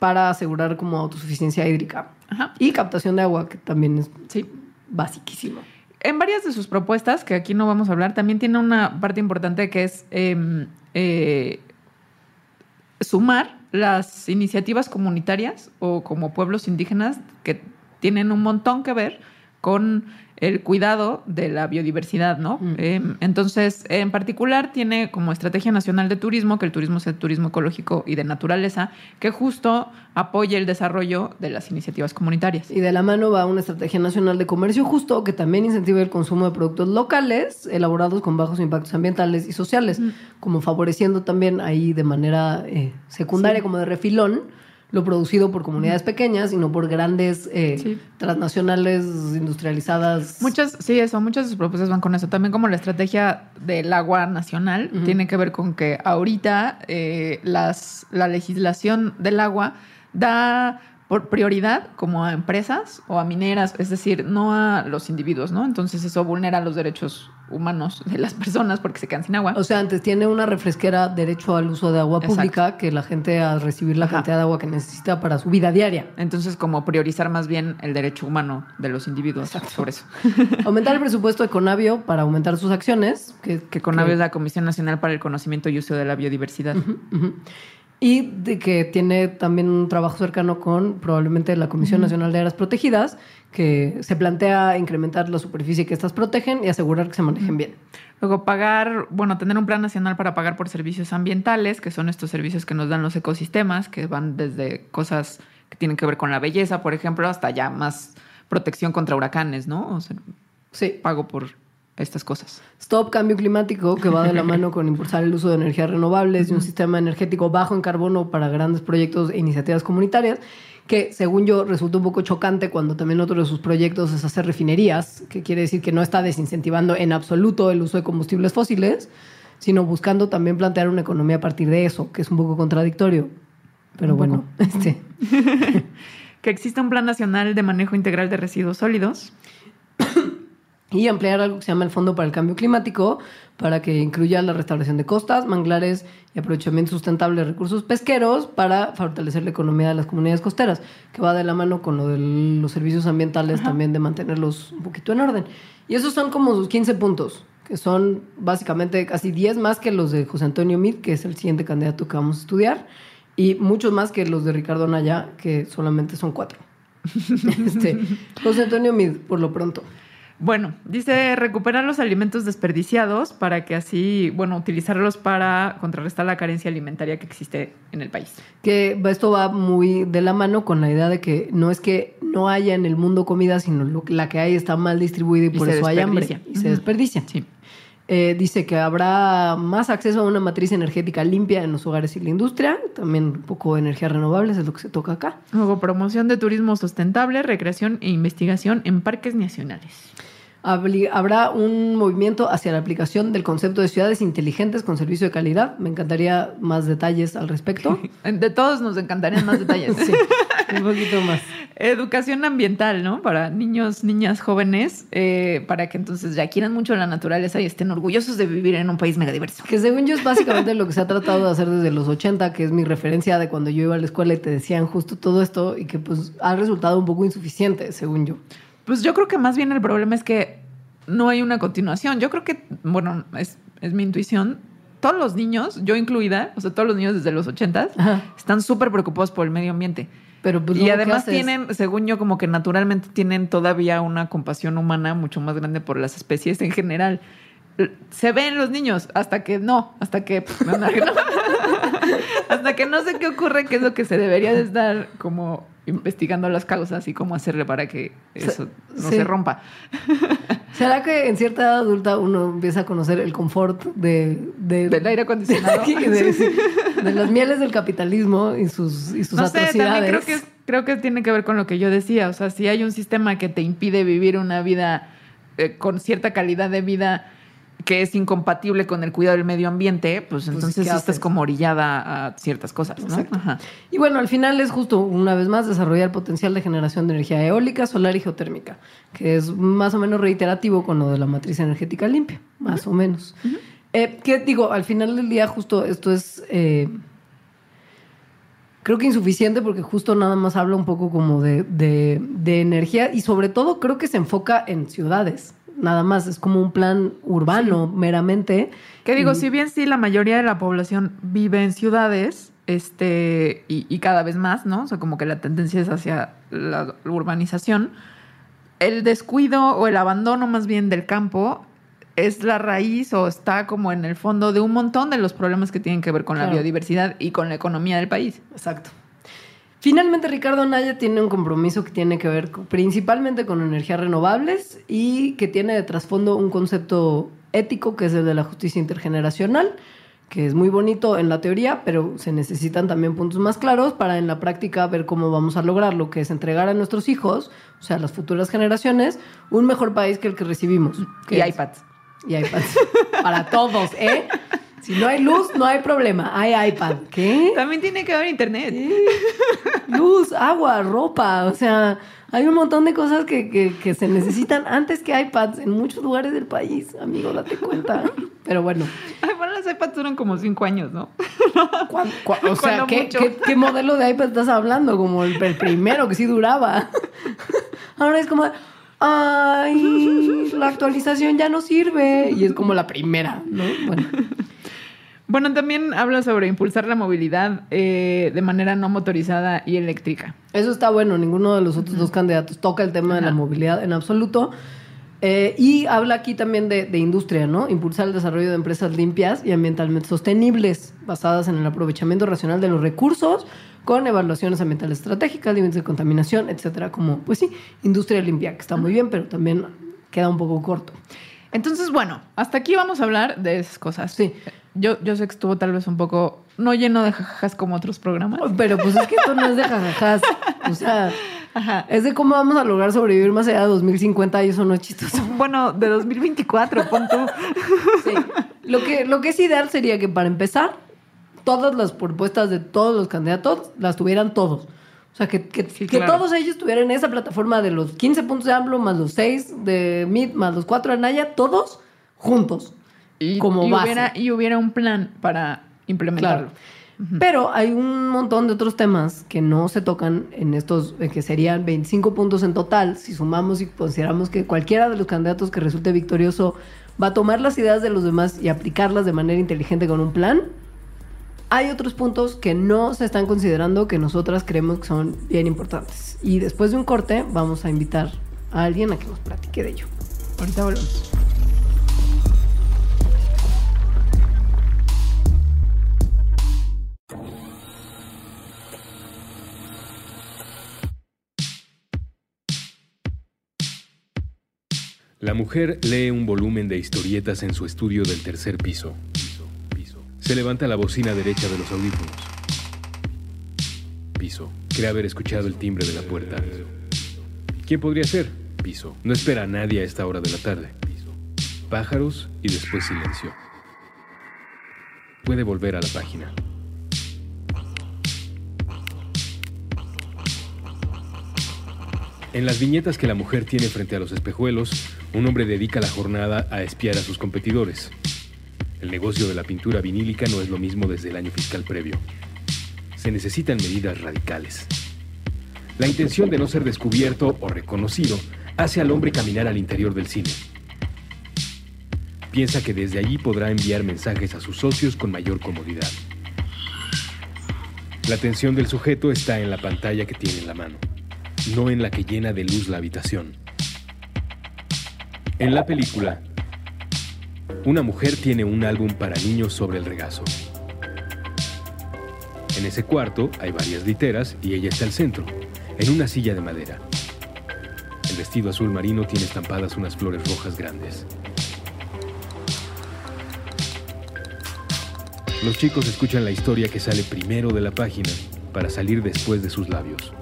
para asegurar como autosuficiencia hídrica. Ajá. Y captación de agua, que también es Sí. basiquísimo. En varias de sus propuestas, que aquí no vamos a hablar, también tiene una parte importante que es eh, eh, sumar las iniciativas comunitarias o como pueblos indígenas que tienen un montón que ver con el cuidado de la biodiversidad, ¿no? Mm. Eh, entonces, en particular, tiene como estrategia nacional de turismo, que el turismo es el turismo ecológico y de naturaleza, que justo apoye el desarrollo de las iniciativas comunitarias. Y de la mano va una estrategia nacional de comercio justo que también incentiva el consumo de productos locales elaborados con bajos impactos ambientales y sociales, como favoreciendo también ahí de manera eh, secundaria, Sí. como de refilón, lo producido por comunidades pequeñas y no por grandes eh, Sí. transnacionales industrializadas. Muchas, sí, eso, muchas de sus propuestas van con eso. También como la estrategia del agua nacional tiene que ver con que ahorita eh, las, la legislación del agua da por prioridad como a empresas o a mineras, es decir, no a los individuos, ¿no? Entonces eso vulnera los derechos humanos de las personas porque se quedan sin agua. O sea, antes tiene una refresquera derecho al uso de agua Exacto. pública que la gente a recibir la Ajá. cantidad de agua que necesita para su vida diaria. Entonces como priorizar más bien el derecho humano de los individuos sobre eso. Aumentar el presupuesto de Conavio para aumentar sus acciones, que, Que CONAVIO es la Comisión Nacional para el Conocimiento y Uso de la Biodiversidad. Y de que tiene también un trabajo cercano con probablemente la Comisión Nacional de Áreas Protegidas, que se plantea incrementar la superficie que estas protegen y asegurar que se manejen bien. Luego pagar, bueno, tener un plan nacional para pagar por servicios ambientales, que son estos servicios que nos dan los ecosistemas, que van desde cosas que tienen que ver con la belleza, por ejemplo, hasta ya más protección contra huracanes, ¿no? O sea, Sí. pago por estas cosas. Stop Cambio Climático, que va de la mano con impulsar el uso de energías renovables y un sistema energético bajo en carbono para grandes proyectos e iniciativas comunitarias, que según yo resulta un poco chocante cuando también otro de sus proyectos es hacer refinerías, que quiere decir que no está desincentivando en absoluto el uso de combustibles fósiles, sino buscando también plantear una economía a partir de eso, que es un poco contradictorio. Pero Un bueno, este, Que exista un plan nacional de manejo integral de residuos sólidos. y ampliar algo que se llama el Fondo para el Cambio Climático para que incluya la restauración de costas, manglares y aprovechamiento sustentable de recursos pesqueros para fortalecer la economía de las comunidades costeras, que va de la mano con lo de los servicios ambientales también de mantenerlos un poquito en orden. Y esos son como sus 15 puntos, que son básicamente casi 10 más que los de José Antonio Mid, que es el siguiente candidato que vamos a estudiar, y muchos más que los de Ricardo Naya, que solamente son cuatro. Este, José Antonio Mid, por lo pronto. Bueno, dice recuperar los alimentos desperdiciados para que así, bueno, utilizarlos para contrarrestar la carencia alimentaria que existe en el país. Que esto va muy de la mano con la idea de que no es que no haya en el mundo comida, sino lo- la que hay está mal distribuida y, Y por eso hay hambre y se desperdicia. Sí. Eh, dice que habrá más acceso a una matriz energética limpia en los hogares y la industria. También un poco energías renovables es lo que se toca acá. Luego, promoción de turismo sustentable, recreación e investigación en parques nacionales. Habrá un movimiento hacia la aplicación del concepto de ciudades inteligentes con servicio de calidad. Me encantaría más detalles al respecto. De todos nos encantarían más detalles. Sí, un poquito más. Educación ambiental, ¿no? Para niños, niñas, jóvenes, eh, para que entonces ya quieran mucho la naturaleza y estén orgullosos de vivir en un país megadiverso. Que según yo es básicamente lo que se ha tratado de hacer desde los 80, que es mi referencia de cuando yo iba a la escuela y te decían justo todo esto y que pues ha resultado un poco insuficiente, según yo. Pues yo creo que más bien el problema es que no hay una continuación. Yo creo que, bueno, es, es mi intuición. Todos los niños, yo incluida, o sea, todos los niños desde los 80 Ajá. están súper preocupados por el medio ambiente. Pero pues y luego, ¿qué además tienen, según yo, como que naturalmente tienen todavía una compasión humana mucho más grande por las especies en general. Se ven los niños hasta que no, hasta que pues, no, no, no. Hasta que no sé qué ocurre, qué es lo que se debería de estar como investigando las causas y cómo hacerle para que eso no sí. se rompa. ¿Será que en cierta edad adulta uno empieza a conocer el confort de, de- Del aire acondicionado. de, de- de las mieles del capitalismo y sus, y sus No sé, atrocidades? también creo que, creo que tiene que ver con lo que yo decía. O sea, si hay un sistema que te impide vivir una vida eh, con cierta calidad de vida que es incompatible con el cuidado del medio ambiente, pues, entonces ¿qué sí estás como orillada a ciertas cosas, ¿no? Ajá. Y bueno, al final es justo, una vez más, desarrollar el potencial de generación de energía eólica, solar y geotérmica, que es más o menos reiterativo con lo de la matriz energética limpia, más o menos. Eh, que digo, al final del día, justo esto es. eh, creo que insuficiente porque justo nada más habla un poco como de, de- de energía y sobre todo creo que se enfoca en ciudades. Nada más, es como un plan urbano meramente. Que digo, Y- si bien sí la mayoría de la población vive en ciudades, este, y, y cada vez más, ¿no? O sea, como que la tendencia es hacia la urbanización, el descuido o el abandono más bien del campo es la raíz o está como en el fondo de un montón de los problemas que tienen que ver con la biodiversidad y con la economía del país. Exacto. Finalmente, Ricardo Naya tiene un compromiso que tiene que ver principalmente con energías renovables y que tiene de trasfondo un concepto ético que es el de la justicia intergeneracional, que es muy bonito en la teoría, pero se necesitan también puntos más claros para en la práctica ver cómo vamos a lograr lo que es entregar a nuestros hijos, o sea, a las futuras generaciones, un mejor país que el que recibimos. que Y es- iPads. Y iPads. Para todos, ¿eh? Si no hay luz, no hay problema. Hay iPad. ¿Qué? También tiene que haber internet. Luz, agua, ropa, o sea, hay un montón de cosas que, que- que se necesitan antes que iPads en muchos lugares del país, amigo, date cuenta. Pero bueno, Ay, bueno, las iPads duran como cinco años, ¿no? ¿cuán- cuán- o sea, ¿qué, qué- qué modelo de iPad estás hablando? Como el, el primero que sí duraba. Ahora es como, ay, la actualización ya no sirve. Y es como la primera, ¿no? Bueno, Bueno, también habla sobre impulsar la movilidad eh, de manera no motorizada y eléctrica. Eso está bueno, ninguno de los otros dos candidatos toca el tema de la movilidad en absoluto. Eh, y habla aquí también de, de industria, ¿no? Impulsar el desarrollo de empresas limpias y ambientalmente sostenibles, basadas en el aprovechamiento racional de los recursos, con evaluaciones ambientales estratégicas, límites de contaminación, etcétera. Como, pues sí, industria limpia, que está muy bien, pero también queda un poco corto. Entonces, bueno, hasta aquí vamos a hablar de esas cosas. Sí. Yo, yo sé que estuvo tal vez un poco, no lleno de jajajas como otros programas. Pero pues es que esto no es de jajajas. O sea, Ajá. es de cómo vamos a lograr sobrevivir más allá de 2050 y eso no es chistoso. Bueno, de 2024, pon tú. Sí. Lo que, lo que es ideal sería que para empezar, todas las propuestas de todos los candidatos las tuvieran todos. O sea, que, que, Sí, que claro. todos ellos tuvieran esa plataforma de los 15 puntos de AMLO, más los 6 de MIT, más los 4 de Naya, todos juntos. Y, Como y base. hubiera, y hubiera un plan para implementarlo. Pero hay un montón de otros temas que no se tocan en estos, que serían 25 puntos en total, si sumamos y consideramos que cualquiera de los candidatos que resulte victorioso va a tomar las ideas de los demás y aplicarlas de manera inteligente con un plan. Hay otros puntos que no se están considerando que nosotras creemos que son bien importantes. Y después de un corte vamos a invitar a alguien a que nos platique de ello. Ahorita volvemos. La mujer lee un volumen de historietas en su estudio del tercer piso. Se levanta la bocina derecha de los audífonos. Piso. Cree haber escuchado el timbre de la puerta. ¿Quién podría ser? Piso. No espera a nadie a esta hora de la tarde. Pájaros y después silencio. Puede volver a la página. En las viñetas que la mujer tiene frente a los espejuelos, un hombre dedica la jornada a espiar a sus competidores. El negocio de la pintura vinílica no es lo mismo desde el año fiscal previo. Se necesitan medidas radicales. La intención de no ser descubierto o reconocido hace al hombre caminar al interior del cine. Piensa que desde allí podrá enviar mensajes a sus socios con mayor comodidad. La atención del sujeto está en la pantalla que tiene en la mano, no en la que llena de luz la habitación. En la película, una mujer tiene un álbum para niños sobre el regazo. En ese cuarto hay varias literas y ella está al centro, en una silla de madera. El vestido azul marino tiene estampadas unas flores rojas grandes. Los chicos escuchan la historia que sale primero de la página para salir después de sus labios.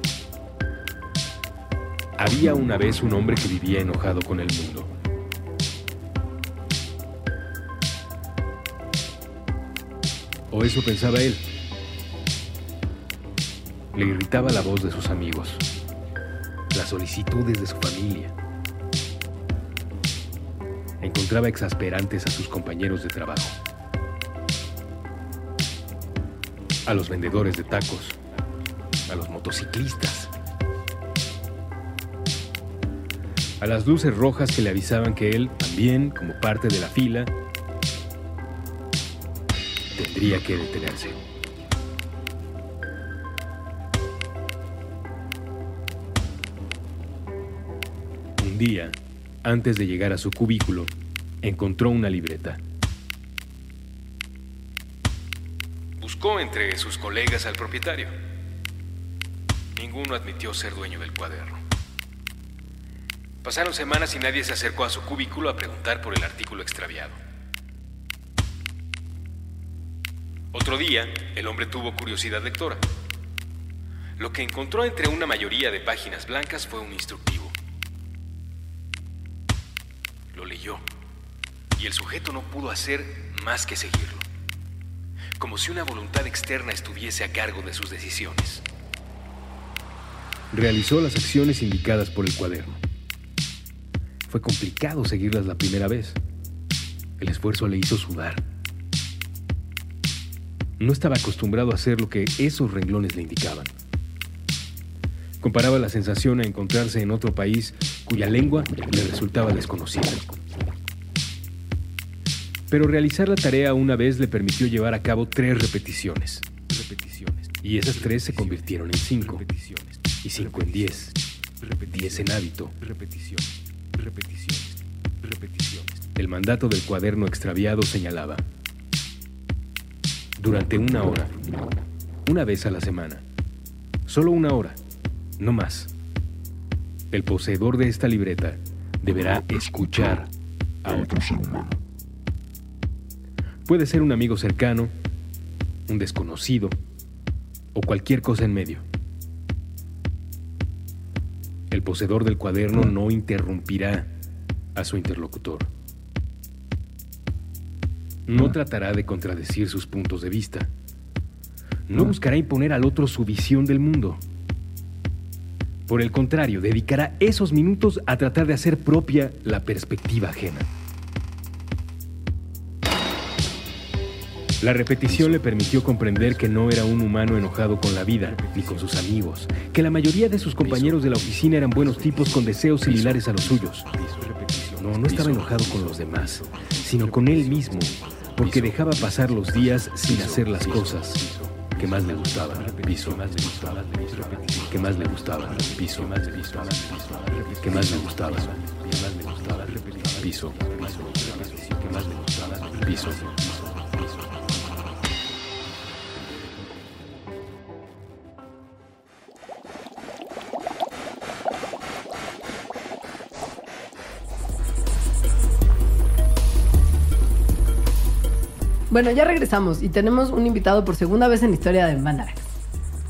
Había una vez un hombre que vivía enojado con el mundo. O eso pensaba él. Le irritaba la voz de sus amigos, las solicitudes de su familia. Encontraba exasperantes a sus compañeros de trabajo, a los vendedores de tacos, a los motociclistas, a las luces rojas que le avisaban que él, también como parte de la fila, tendría que detenerse. Un día, antes de llegar a su cubículo, encontró una libreta. Buscó entre sus colegas al propietario. Ninguno admitió ser dueño del cuaderno. Pasaron semanas y nadie se acercó a su cubículo a preguntar por el artículo extraviado. Otro día, el hombre tuvo curiosidad lectora. Lo que encontró entre una mayoría de páginas blancas fue un instructivo. Lo leyó y el sujeto no pudo hacer más que seguirlo, como si una voluntad externa estuviese a cargo de sus decisiones. Realizó las acciones indicadas por el cuaderno. Fue complicado seguirlas la primera vez. El esfuerzo le hizo sudar. No estaba acostumbrado a hacer lo que esos renglones le indicaban. Comparaba la sensación a encontrarse en otro país cuya lengua le resultaba desconocida. Pero realizar la tarea una vez le permitió llevar a cabo tres repeticiones. Y esas tres se convirtieron en cinco. Y cinco en diez. Diez en hábito. El mandato del cuaderno extraviado señalaba. Durante una hora. Una vez a la semana. Solo una hora. No más. El poseedor de esta libreta deberá escuchar a otro ser humano. Puede ser un amigo cercano, un desconocido o cualquier cosa en medio. El poseedor del cuaderno no interrumpirá a su interlocutor. No tratará de contradecir sus puntos de vista. No buscará imponer al otro su visión del mundo. Por el contrario, dedicará esos minutos a tratar de hacer propia la perspectiva ajena. La repetición le permitió comprender que no era un humano enojado con la vida ni con sus amigos, que la mayoría de sus compañeros de la oficina eran buenos tipos con deseos similares a los suyos. No, no estaba enojado con los demás, sino con él mismo, porque dejaba pasar los días sin hacer las cosas que más le gustaban. Piso, más le gustaba, que más le gustaba. Piso, más gustaba, que más le gustaba, piso, que más le gustaba, piso. Bueno, ya regresamos y tenemos un invitado por segunda vez en la historia de Mandarax.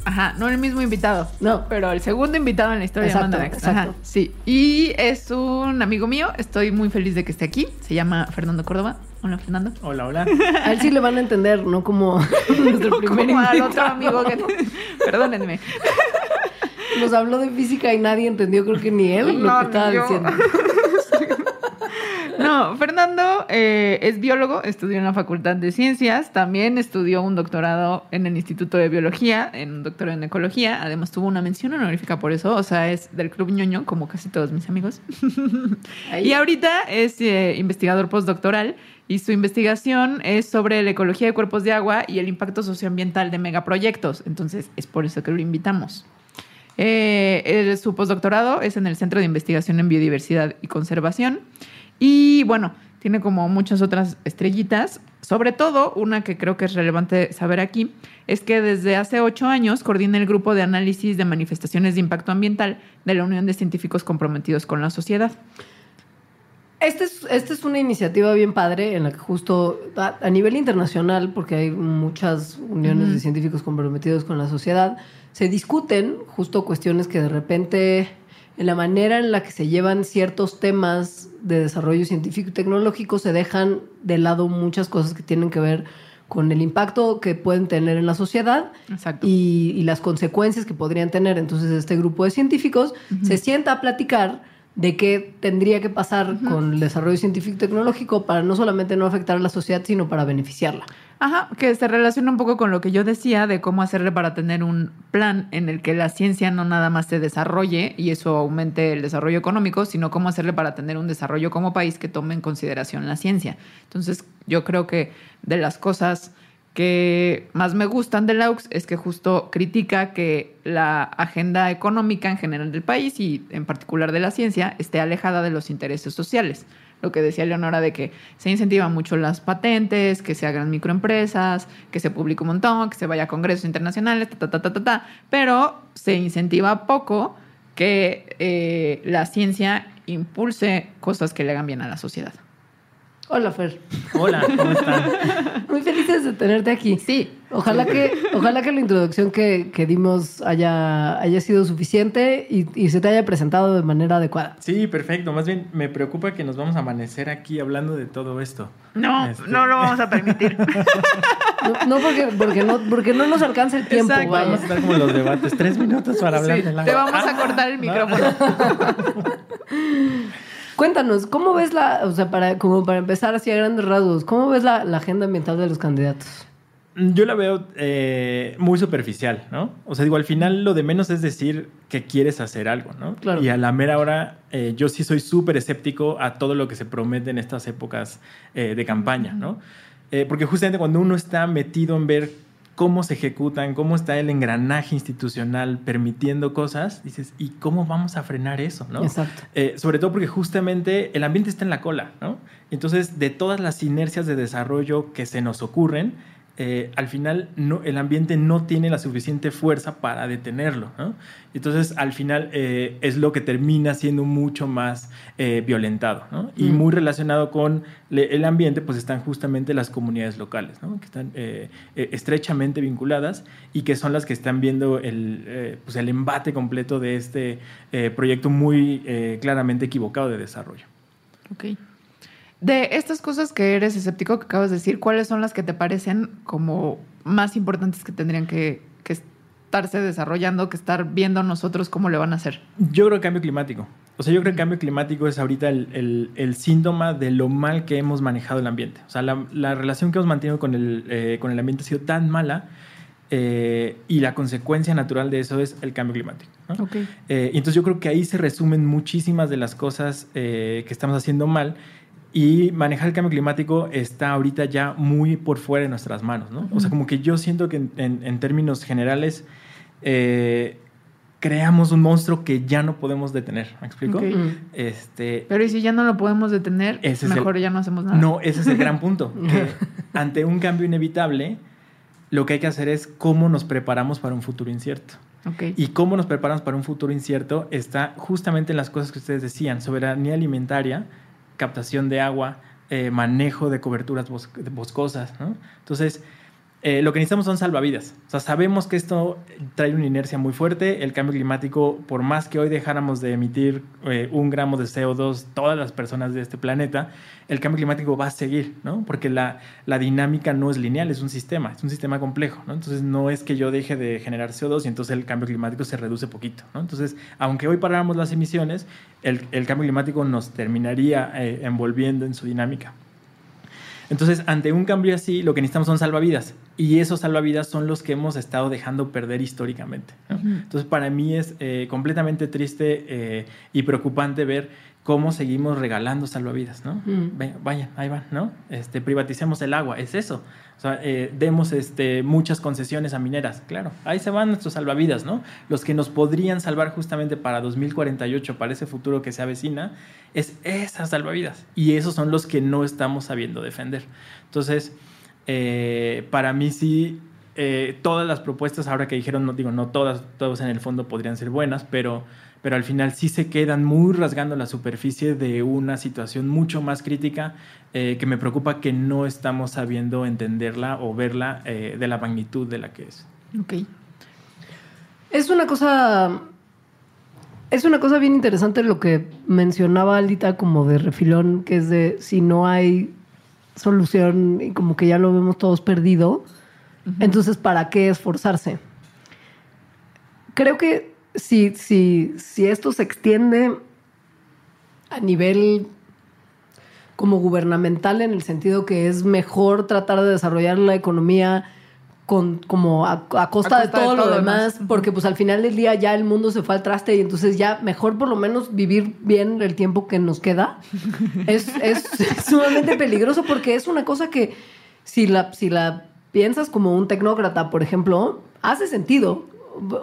Ajá, no el mismo invitado. No. Pero el segundo invitado en la historia Exacto, de Mandarax. exacto. Ajá, sí. Y es un amigo mío. Estoy muy feliz de que esté aquí. Se llama Fernando Córdoba. Hola, Fernando. Hola, hola. A él sí le van a entender, no como nuestro primer Como al otro amigo que... Perdónenme. Nos habló de física y nadie entendió, creo que ni él, lo No, que estaba ni yo. diciendo. No, Fernando eh, es biólogo, estudió en la Facultad de Ciencias, también estudió un doctorado en el Instituto de Biología, en un doctorado en Ecología, además tuvo una mención honorífica por eso, o sea, es del Club ñoño, como casi todos mis amigos. Ahí. Y ahorita es eh, investigador postdoctoral y su investigación es sobre la ecología de cuerpos de agua y el impacto socioambiental de megaproyectos, entonces es por eso que lo invitamos. Eh, el- su postdoctorado es en el Centro de Investigación en Biodiversidad y Conservación. Y bueno, tiene como muchas otras estrellitas. Sobre todo, una que creo que es relevante saber aquí, es que desde hace ocho años coordina el grupo de análisis de manifestaciones de impacto ambiental de la Unión de Científicos Comprometidos con la Sociedad. Esta es, esta es una iniciativa bien padre en la que justo a, a nivel internacional, porque hay muchas uniones de científicos comprometidos con la sociedad, se discuten justo cuestiones que de repente en la manera en la que se llevan ciertos temas de desarrollo científico y tecnológico se dejan de lado muchas cosas que tienen que ver con el impacto que pueden tener en la sociedad y las consecuencias que podrían tener. Entonces, este grupo de científicos se sienta a platicar de qué tendría que pasar con el desarrollo científico y tecnológico para no solamente no afectar a la sociedad, sino para beneficiarla. Ajá, que se relaciona un poco con lo que yo decía de cómo hacerle para tener un plan en el que la ciencia no nada más se desarrolle y eso aumente el desarrollo económico, sino cómo hacerle para tener un desarrollo como país que tome en consideración la ciencia. Entonces, yo creo que de las cosas que más me gustan de Laux es que justo critica que la agenda económica en general del país y en particular de la ciencia esté alejada de los intereses sociales. Lo que decía Leonora de que se incentivan mucho las patentes, que se hagan microempresas, que se publique un montón, que se vaya a congresos internacionales, ta, ta, ta, ta, ta, ta, pero se incentiva poco que eh, la ciencia impulse cosas que le hagan bien a la sociedad. Hola, Fer. Hola, ¿cómo están? Muy felices de tenerte aquí. Sí, Ojalá que, ojalá que la introducción que, que dimos haya, haya sido suficiente y, y se te haya presentado de manera adecuada. Sí, perfecto. Más bien me preocupa que nos vamos a amanecer aquí hablando de todo esto. no, Este- no lo vamos a permitir. No, no porque, porque no porque no nos alcanza el tiempo. Exacto. vaya. Vamos a estar como los debates, tres minutos para hablar Sí, del agua. te vamos a Ah, cortar el no. Cuéntanos, ¿cómo ves la, o sea, para, como para empezar así a grandes rasgos, ¿cómo ves la, la agenda ambiental de los candidatos? Yo la veo eh, muy superficial, ¿no? O sea, digo, al final lo de menos es decir que quieres hacer algo, ¿no? Claro. Y a la mera hora, eh, yo sí soy súper escéptico a todo lo que se promete en estas épocas eh, de campaña, ¿no? Porque justamente cuando uno está metido en ver cómo se ejecutan, cómo está el engranaje institucional permitiendo cosas, dices, ¿y cómo vamos a frenar eso, no? Exacto. Eh, sobre todo porque justamente el ambiente está en la cola, ¿no? Entonces, de todas las inercias de desarrollo que se nos ocurren, eh, al final no, el ambiente no tiene la suficiente fuerza para detenerlo, ¿no? Entonces, al final eh, es lo que termina siendo mucho más eh, violentado, ¿no? Y Mm. muy relacionado con le- el ambiente, pues están justamente las comunidades locales. Que están estrechamente vinculadas y que son las que están viendo el, pues el embate completo de este proyecto muy claramente equivocado de desarrollo. Ok. De estas cosas que eres escéptico que acabas de decir, ¿cuáles son las que te parecen como más importantes que tendrían que, que estarse desarrollando, que estar viendo nosotros cómo le van a hacer? Yo creo que cambio climático. O sea, yo creo que el cambio climático es ahorita el, el- el síntoma de lo mal que hemos manejado el ambiente. O sea, la, la relación que hemos mantenido con el, eh, con el ambiente ha sido tan mala eh, y la consecuencia natural de eso es el cambio climático. ¿no? Ok. Eh, y entonces yo creo que ahí se resumen muchísimas de las cosas que estamos haciendo mal y manejar el cambio climático está ahorita ya muy por fuera de nuestras manos, ¿no? O sea, como que yo siento que en, en- en términos generales eh, creamos un monstruo que ya no podemos detener, ¿me explico? Ok. Mm. Este, Pero ¿y si ya no lo podemos detener? Ese mejor el- ya no hacemos nada. no, ese es el gran punto. que ante un cambio inevitable, lo que hay que hacer es cómo nos preparamos para un futuro incierto. Ok. Y cómo nos preparamos para un futuro incierto está justamente en las cosas que ustedes decían, soberanía alimentaria, captación de agua, eh, manejo de coberturas boscosas, ¿no? Entonces, eh, lo que necesitamos son salvavidas. O sea, sabemos que esto trae una inercia muy fuerte. El cambio climático, por más que hoy dejáramos de emitir eh, un gramo de CO2 todas las personas de este planeta, el cambio climático va a seguir, ¿no? Porque la, la dinámica no es lineal, es un sistema, es un sistema complejo. Entonces, no es que yo deje de generar CO2 y entonces el cambio climático se reduce poquito. Entonces, aunque hoy paráramos las emisiones, el, el cambio climático nos terminaría eh, envolviendo en su dinámica. Entonces, ante un cambio así, lo que necesitamos son salvavidas. Y esos salvavidas son los que hemos estado dejando perder históricamente. Entonces, para mí es eh, completamente triste eh, y preocupante ver cómo seguimos regalando salvavidas, ¿no? vayan, ahí van, ¿no? Este, privaticemos el agua, es eso. O sea, eh, demos este, muchas concesiones a mineras, claro, ahí se van nuestros salvavidas, ¿no? Los que nos podrían salvar justamente para 2048, para ese futuro que se avecina, es esas salvavidas. Y esos son los que no estamos sabiendo defender. Entonces, eh, para mí sí, eh, todas las propuestas, ahora que dijeron, no digo, no todas, todas en el fondo podrían ser buenas, pero pero al final sí se quedan muy rasgando la superficie de una situación mucho más crítica eh, que me preocupa que no estamos sabiendo entenderla o verla eh, de la magnitud de la que es. Ok. Es una cosa. Es una cosa bien interesante lo que mencionaba Alita como de refilón, que es de si no hay solución y como que ya lo vemos todos perdido, entonces ¿para qué esforzarse? Creo que si, si, si esto se extiende a nivel como gubernamental en el sentido que es mejor tratar de desarrollar la economía con, como a, costa, de todo, lo demás, porque pues al final del día ya el mundo se fue al traste y entonces ya mejor por lo menos vivir bien el tiempo que nos queda. es, es, sumamente peligroso porque es una cosa que si la, si la piensas como un tecnócrata, por ejemplo, hace sentido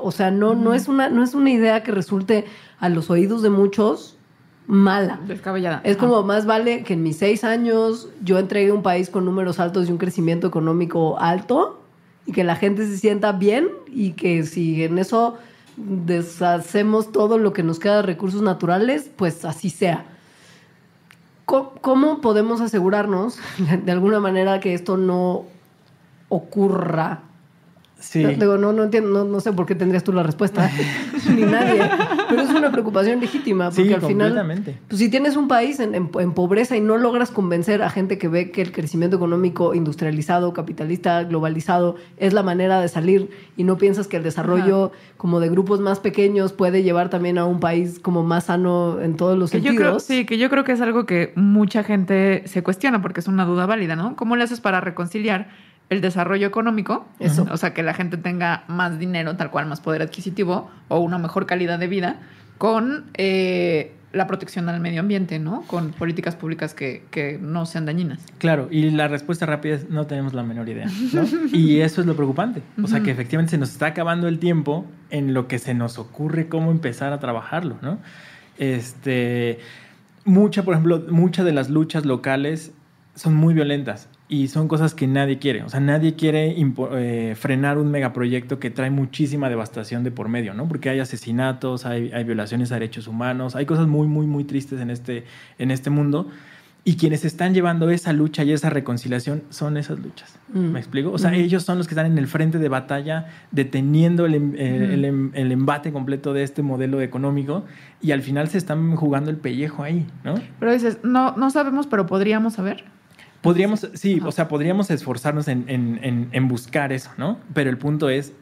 o sea, no, no, es una, no es una idea que resulte a los oídos de muchos mala. Descabellada. Es como más vale que en mis seis años yo entregue un país con números altos y un crecimiento económico alto y que la gente se sienta bien y que si en eso deshacemos todo lo que nos queda de recursos naturales, pues así sea. ¿Cómo podemos asegurarnos de alguna manera que esto no ocurra Sí. Digo, no, no entiendo, no, sé por qué tendrías tú la respuesta, ni nadie, pero es una preocupación legítima, porque al final, pues si tienes un país en, pobreza y no logras convencer a gente que ve que el crecimiento económico industrializado, capitalista, globalizado es la manera de salir y no piensas que el desarrollo como de grupos más pequeños puede llevar también a un país como más sano en todos los sentidos. Yo creo, sí, que yo creo que es algo que mucha gente se cuestiona porque es una duda válida, ¿no? ¿Cómo le haces para reconciliar el desarrollo económico, eso. o sea, que la gente tenga más dinero, tal cual, más poder adquisitivo o una mejor calidad de vida, con eh, la protección al medio ambiente, ¿no? Con políticas públicas que, no sean dañinas. Claro, y la respuesta rápida es no tenemos la menor idea, ¿no? y eso es lo preocupante. O sea, que efectivamente se nos está acabando el tiempo en lo que se nos ocurre cómo empezar a trabajarlo, ¿no? Este, mucha, por ejemplo, muchas de las luchas locales son muy violentas y son cosas que nadie quiere. O sea, nadie quiere eh, frenar un megaproyecto que trae muchísima devastación de por medio, ¿no? Porque hay asesinatos, hay, violaciones a derechos humanos, hay cosas muy, muy, muy tristes en este, en este mundo. Y quienes están llevando esa lucha y esa reconciliación son esas luchas. Mm. ¿Me explico? O sea, ellos son los que están en el frente de batalla, deteniendo el, em, eh, em, el, embate completo de este modelo económico y al final se están jugando el pellejo ahí, ¿no? Pero dices, no, no sabemos, pero podríamos saber. Podríamos, sí, o sea, podríamos esforzarnos en, buscar eso, ¿no? Pero el punto es,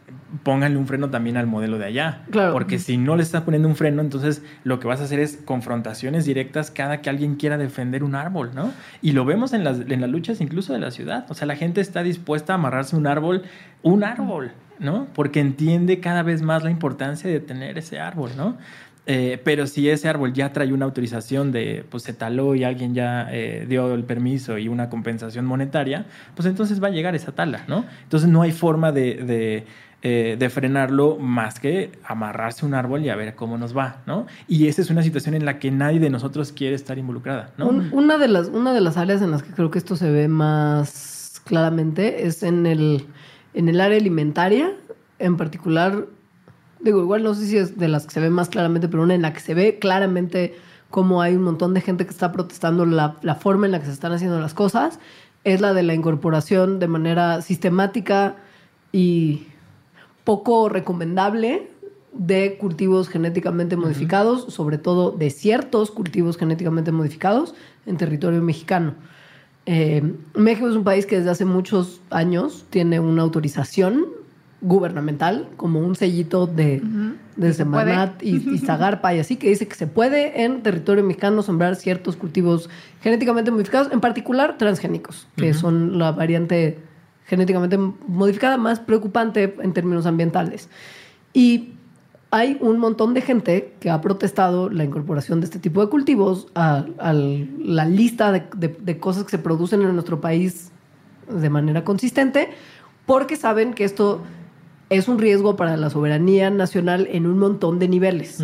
pónganle un freno también al modelo de allá. Claro. Porque si no le estás poniendo un freno, entonces lo que vas a hacer es confrontaciones directas cada que alguien quiera defender un árbol, ¿no? Y lo vemos en las, en las luchas incluso de la ciudad. O sea, la gente está dispuesta a amarrarse un árbol, un árbol, ¿no? Porque entiende cada vez más la importancia de tener ese árbol, ¿no? Eh, pero si ese árbol ya trae una autorización de, pues se taló y alguien ya eh, dio el permiso y una compensación monetaria, pues entonces va a llegar esa tala, ¿no? Entonces no hay forma de, eh, de, frenarlo más que amarrarse un árbol y a ver cómo nos va, ¿no? Y esa es una situación en la que nadie de nosotros quiere estar involucrada, ¿no? una, de las, una de las áreas en las que creo que esto se ve más claramente es en el, en el área alimentaria, en particular Digo, igual no sé si es de las que se ve más claramente, pero una en la que se ve claramente cómo hay un montón de gente que está protestando la, la forma en la que se están haciendo las cosas, es la de la incorporación de manera sistemática y poco recomendable de cultivos genéticamente modificados, sobre todo de ciertos cultivos genéticamente modificados en territorio mexicano. Eh, México es un país que desde hace muchos años tiene una autorización gubernamental, como un sellito de, de Semarnat y, y Zagarpa y así, que dice que se puede en territorio mexicano sembrar ciertos cultivos genéticamente modificados, en particular transgénicos, que son la variante genéticamente modificada más preocupante en términos ambientales. Y hay un montón de gente que ha protestado la incorporación de este tipo de cultivos a, a la lista de, de- de cosas que se producen en nuestro país de manera consistente, porque saben que esto es un riesgo para la soberanía nacional en un montón de niveles.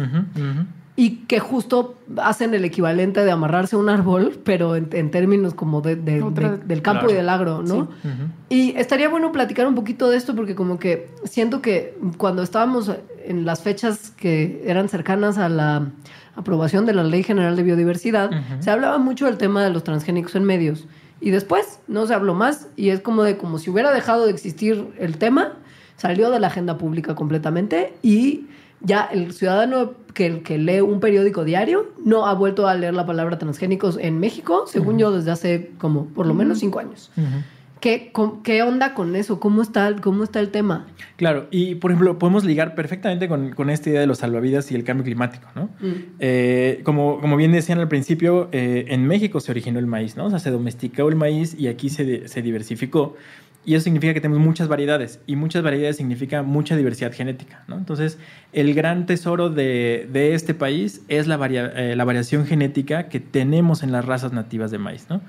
Y que justo hacen el equivalente de amarrarse a un árbol, pero en, en términos como de- de- Otra- de- del campo Claro. y del agro, ¿no? Y estaría bueno platicar un poquito de esto porque como que siento que cuando estábamos en las fechas que eran cercanas a la aprobación de la Ley General de Biodiversidad, se hablaba mucho del tema de los transgénicos en medios. Y después no se habló más y es como de como si hubiera dejado de existir el tema, salió de la agenda pública completamente y ya el ciudadano que, que lee un periódico diario no ha vuelto a leer la palabra transgénicos en México, según yo, desde hace como por lo menos cinco años. Ujú. ¿Qué, con- ¿Qué onda con eso? ¿Cómo está, cómo está el tema? Claro, y por ejemplo, podemos ligar perfectamente con, con esta idea de los salvavidas y el cambio climático, ¿no? Eh, como, como bien decían al principio, eh, en México se originó el maíz, ¿no? O sea, se domesticó el maíz y aquí se, se diversificó. Y eso significa que tenemos muchas variedades. Y muchas variedades significa mucha diversidad genética, ¿no? Entonces, el gran tesoro de, de este país es la, varia- eh, la variación genética que tenemos en las razas nativas de maíz, ¿no?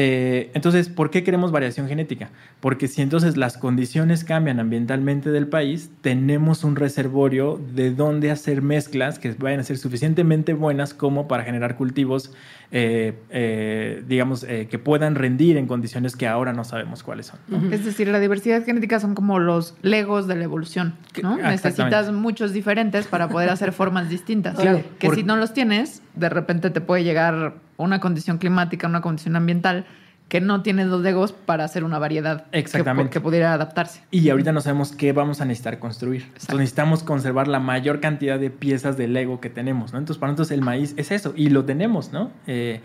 Eh, entonces, ¿por qué queremos variación genética? Porque si entonces las condiciones cambian ambientalmente del país, tenemos un reservorio de dónde hacer mezclas que vayan a ser suficientemente buenas como para generar cultivos, eh, eh, digamos, eh, que puedan rendir en condiciones que ahora no sabemos cuáles son. Es decir, la diversidad genética son como los legos de la evolución, ¿no? Necesitas muchos diferentes para poder hacer formas distintas. Claro. Que Por- si no los tienes, de repente te puede llegar una condición climática, una condición ambiental que no tienes los legos para hacer una variedad que- Exactamente. que, pudiera adaptarse. Y ahorita no sabemos qué vamos a necesitar construir. Entonces necesitamos conservar la mayor cantidad de piezas de Lego que tenemos, ¿no? Entonces para nosotros el maíz es eso y lo tenemos, ¿no? Eh,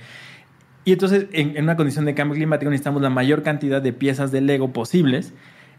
y entonces en, en una condición de cambio climático necesitamos la mayor cantidad de piezas de Lego posibles.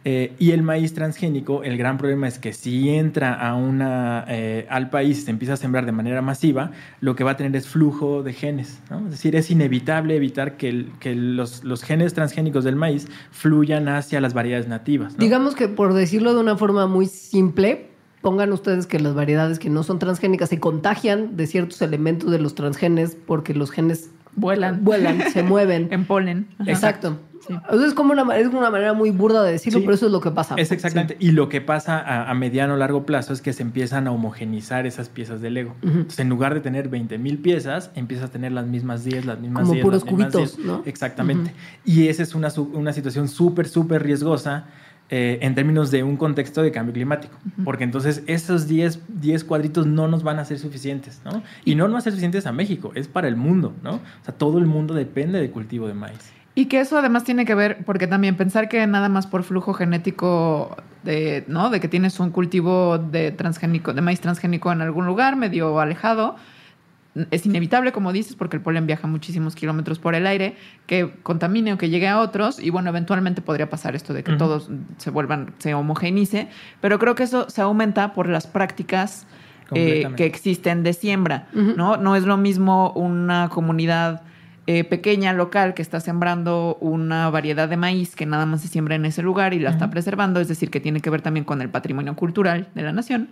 Eh, y el maíz transgénico, el gran problema es que si entra a una, eh, al país y se empieza a sembrar de manera masiva, lo que va a tener es flujo de genes. ¿no? Es decir, es inevitable evitar que, el- que los, los genes transgénicos del maíz fluyan hacia las variedades nativas. ¿no? Digamos que por decirlo de una forma muy simple, pongan ustedes que las variedades que no son transgénicas se contagian de ciertos elementos de los transgenes porque los genes Vuelan. vuelan, se mueven. En polen. Ajá. Exacto. Sí. Eso es como una, es una manera muy burda de decirlo, Sí. pero eso es lo que pasa. Es exactamente. Y lo que pasa a, a mediano o largo plazo es que se empiezan a homogenizar esas piezas de Lego. Ujú. Entonces, en lugar de tener 20 mil piezas, empiezas a tener las mismas 10, las mismas Como 10. puros las cubitos, 10. ¿no? Exactamente. Y esa es una, una situación súper, súper riesgosa. eh, en términos de un contexto de cambio climático, porque entonces esos 10, 10 cuadritos no nos van a ser suficientes, ¿no? Y no nos van a ser suficientes a México, es para el mundo, ¿no? O sea, todo el mundo depende del cultivo de maíz. Y que eso además tiene que ver, porque también pensar que nada más por flujo genético de, ¿no? De que tienes un cultivo de transgénico, de maíz transgénico en algún lugar medio alejado, es inevitable, como dices, porque el polen viaja muchísimos kilómetros por el aire, que contamine o que llegue a otros, y bueno, eventualmente podría pasar esto de que todos se vuelvan, se homogenice, pero creo que eso se aumenta por las prácticas eh, que existen de siembra. ¿no? No es lo mismo una comunidad eh, pequeña, local, que está sembrando una variedad de maíz que nada más se siembra en ese lugar y la está preservando, es decir, que tiene que ver también con el patrimonio cultural de la nación,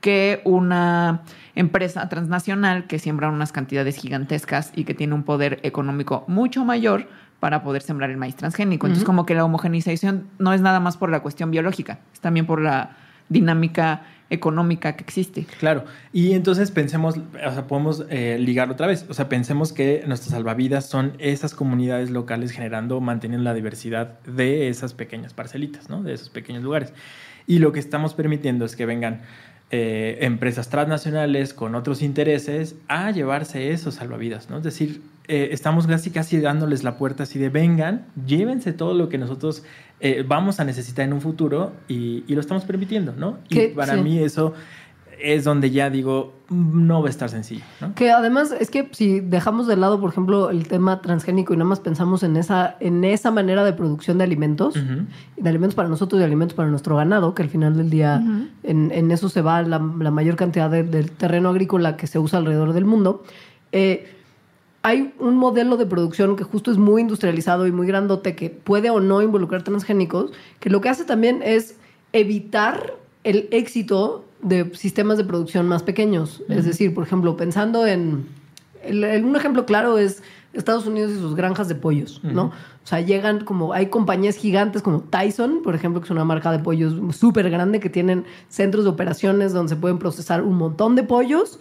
que una empresa transnacional que siembra unas cantidades gigantescas y que tiene un poder económico mucho mayor para poder sembrar el maíz transgénico. Entonces, como que la homogenización no es nada más por la cuestión biológica, es también por la dinámica económica que existe. Claro, y entonces pensemos, o sea, podemos eh, ligarlo otra vez, o sea, pensemos que nuestras salvavidas son esas comunidades locales generando, manteniendo la diversidad de esas pequeñas parcelitas, ¿no? De esos pequeños lugares. Y lo que estamos permitiendo es que vengan eh, empresas transnacionales con otros intereses a llevarse esos salvavidas, ¿no? Es decir, eh, estamos casi casi dándoles la puerta así de vengan, llévense todo lo que nosotros eh, vamos a necesitar en un futuro y, y lo estamos permitiendo, ¿no? Y para sí. mí eso es donde ya digo, mm, no va a estar sencillo, ¿no? Que además es que si dejamos de lado, por ejemplo, el tema transgénico y nada más pensamos en esa, en esa manera de producción de alimentos, Ujú. de alimentos para nosotros y alimentos para nuestro ganado, que al final del día en, en eso se va la, la mayor cantidad de- del terreno agrícola que se usa alrededor del mundo. Eh, hay un modelo de producción que justo es muy industrializado y muy grandote, que puede o no involucrar transgénicos, que lo que hace también es evitar el éxito de sistemas de producción más pequeños. Es decir, por ejemplo, pensando en... el- el- un ejemplo claro es Estados Unidos y sus granjas de pollos, ¿no? O sea, llegan como... Hay compañías gigantes como Tyson, por ejemplo, que es una marca de pollos súper grande, que tienen centros de operaciones donde se pueden procesar un montón de pollos.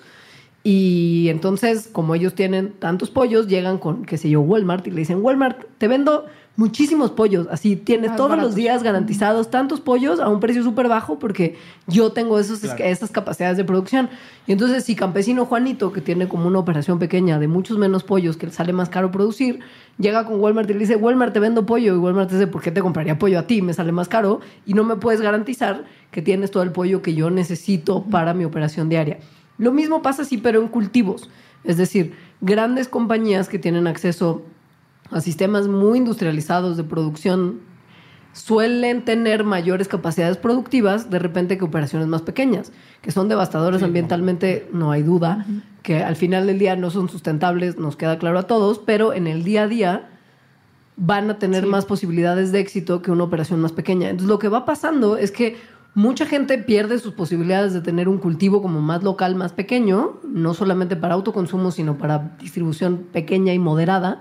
Y entonces, como ellos tienen tantos pollos, llegan con, qué sé yo, Walmart y le dicen, Walmart, te vendo muchísimos pollos. Así tienes todos baratos. los días garantizados tantos pollos a un precio súper bajo porque yo tengo esos, Claro. esas capacidades de producción. Y entonces, si campesino Juanito, que tiene como una operación pequeña de muchos menos pollos que le sale más caro producir, llega con Walmart y le dice, Walmart, te vendo pollo. Y Walmart dice, ¿por qué te compraría pollo a ti? Me sale más caro y no me puedes garantizar que tienes todo el pollo que yo necesito para mi operación diaria. Lo mismo pasa así, pero en cultivos. Es decir, grandes compañías que tienen acceso a sistemas muy industrializados de producción suelen tener mayores capacidades productivas de repente que operaciones más pequeñas, que son devastadoras Sí, ambientalmente, no hay duda, que al final del día no son sustentables, nos queda claro a todos, pero en el día a día van a tener Sí. más posibilidades de éxito que una operación más pequeña. Entonces lo que va pasando es que mucha gente pierde sus posibilidades de tener un cultivo como más local, más pequeño, no solamente para autoconsumo, sino para distribución pequeña y moderada,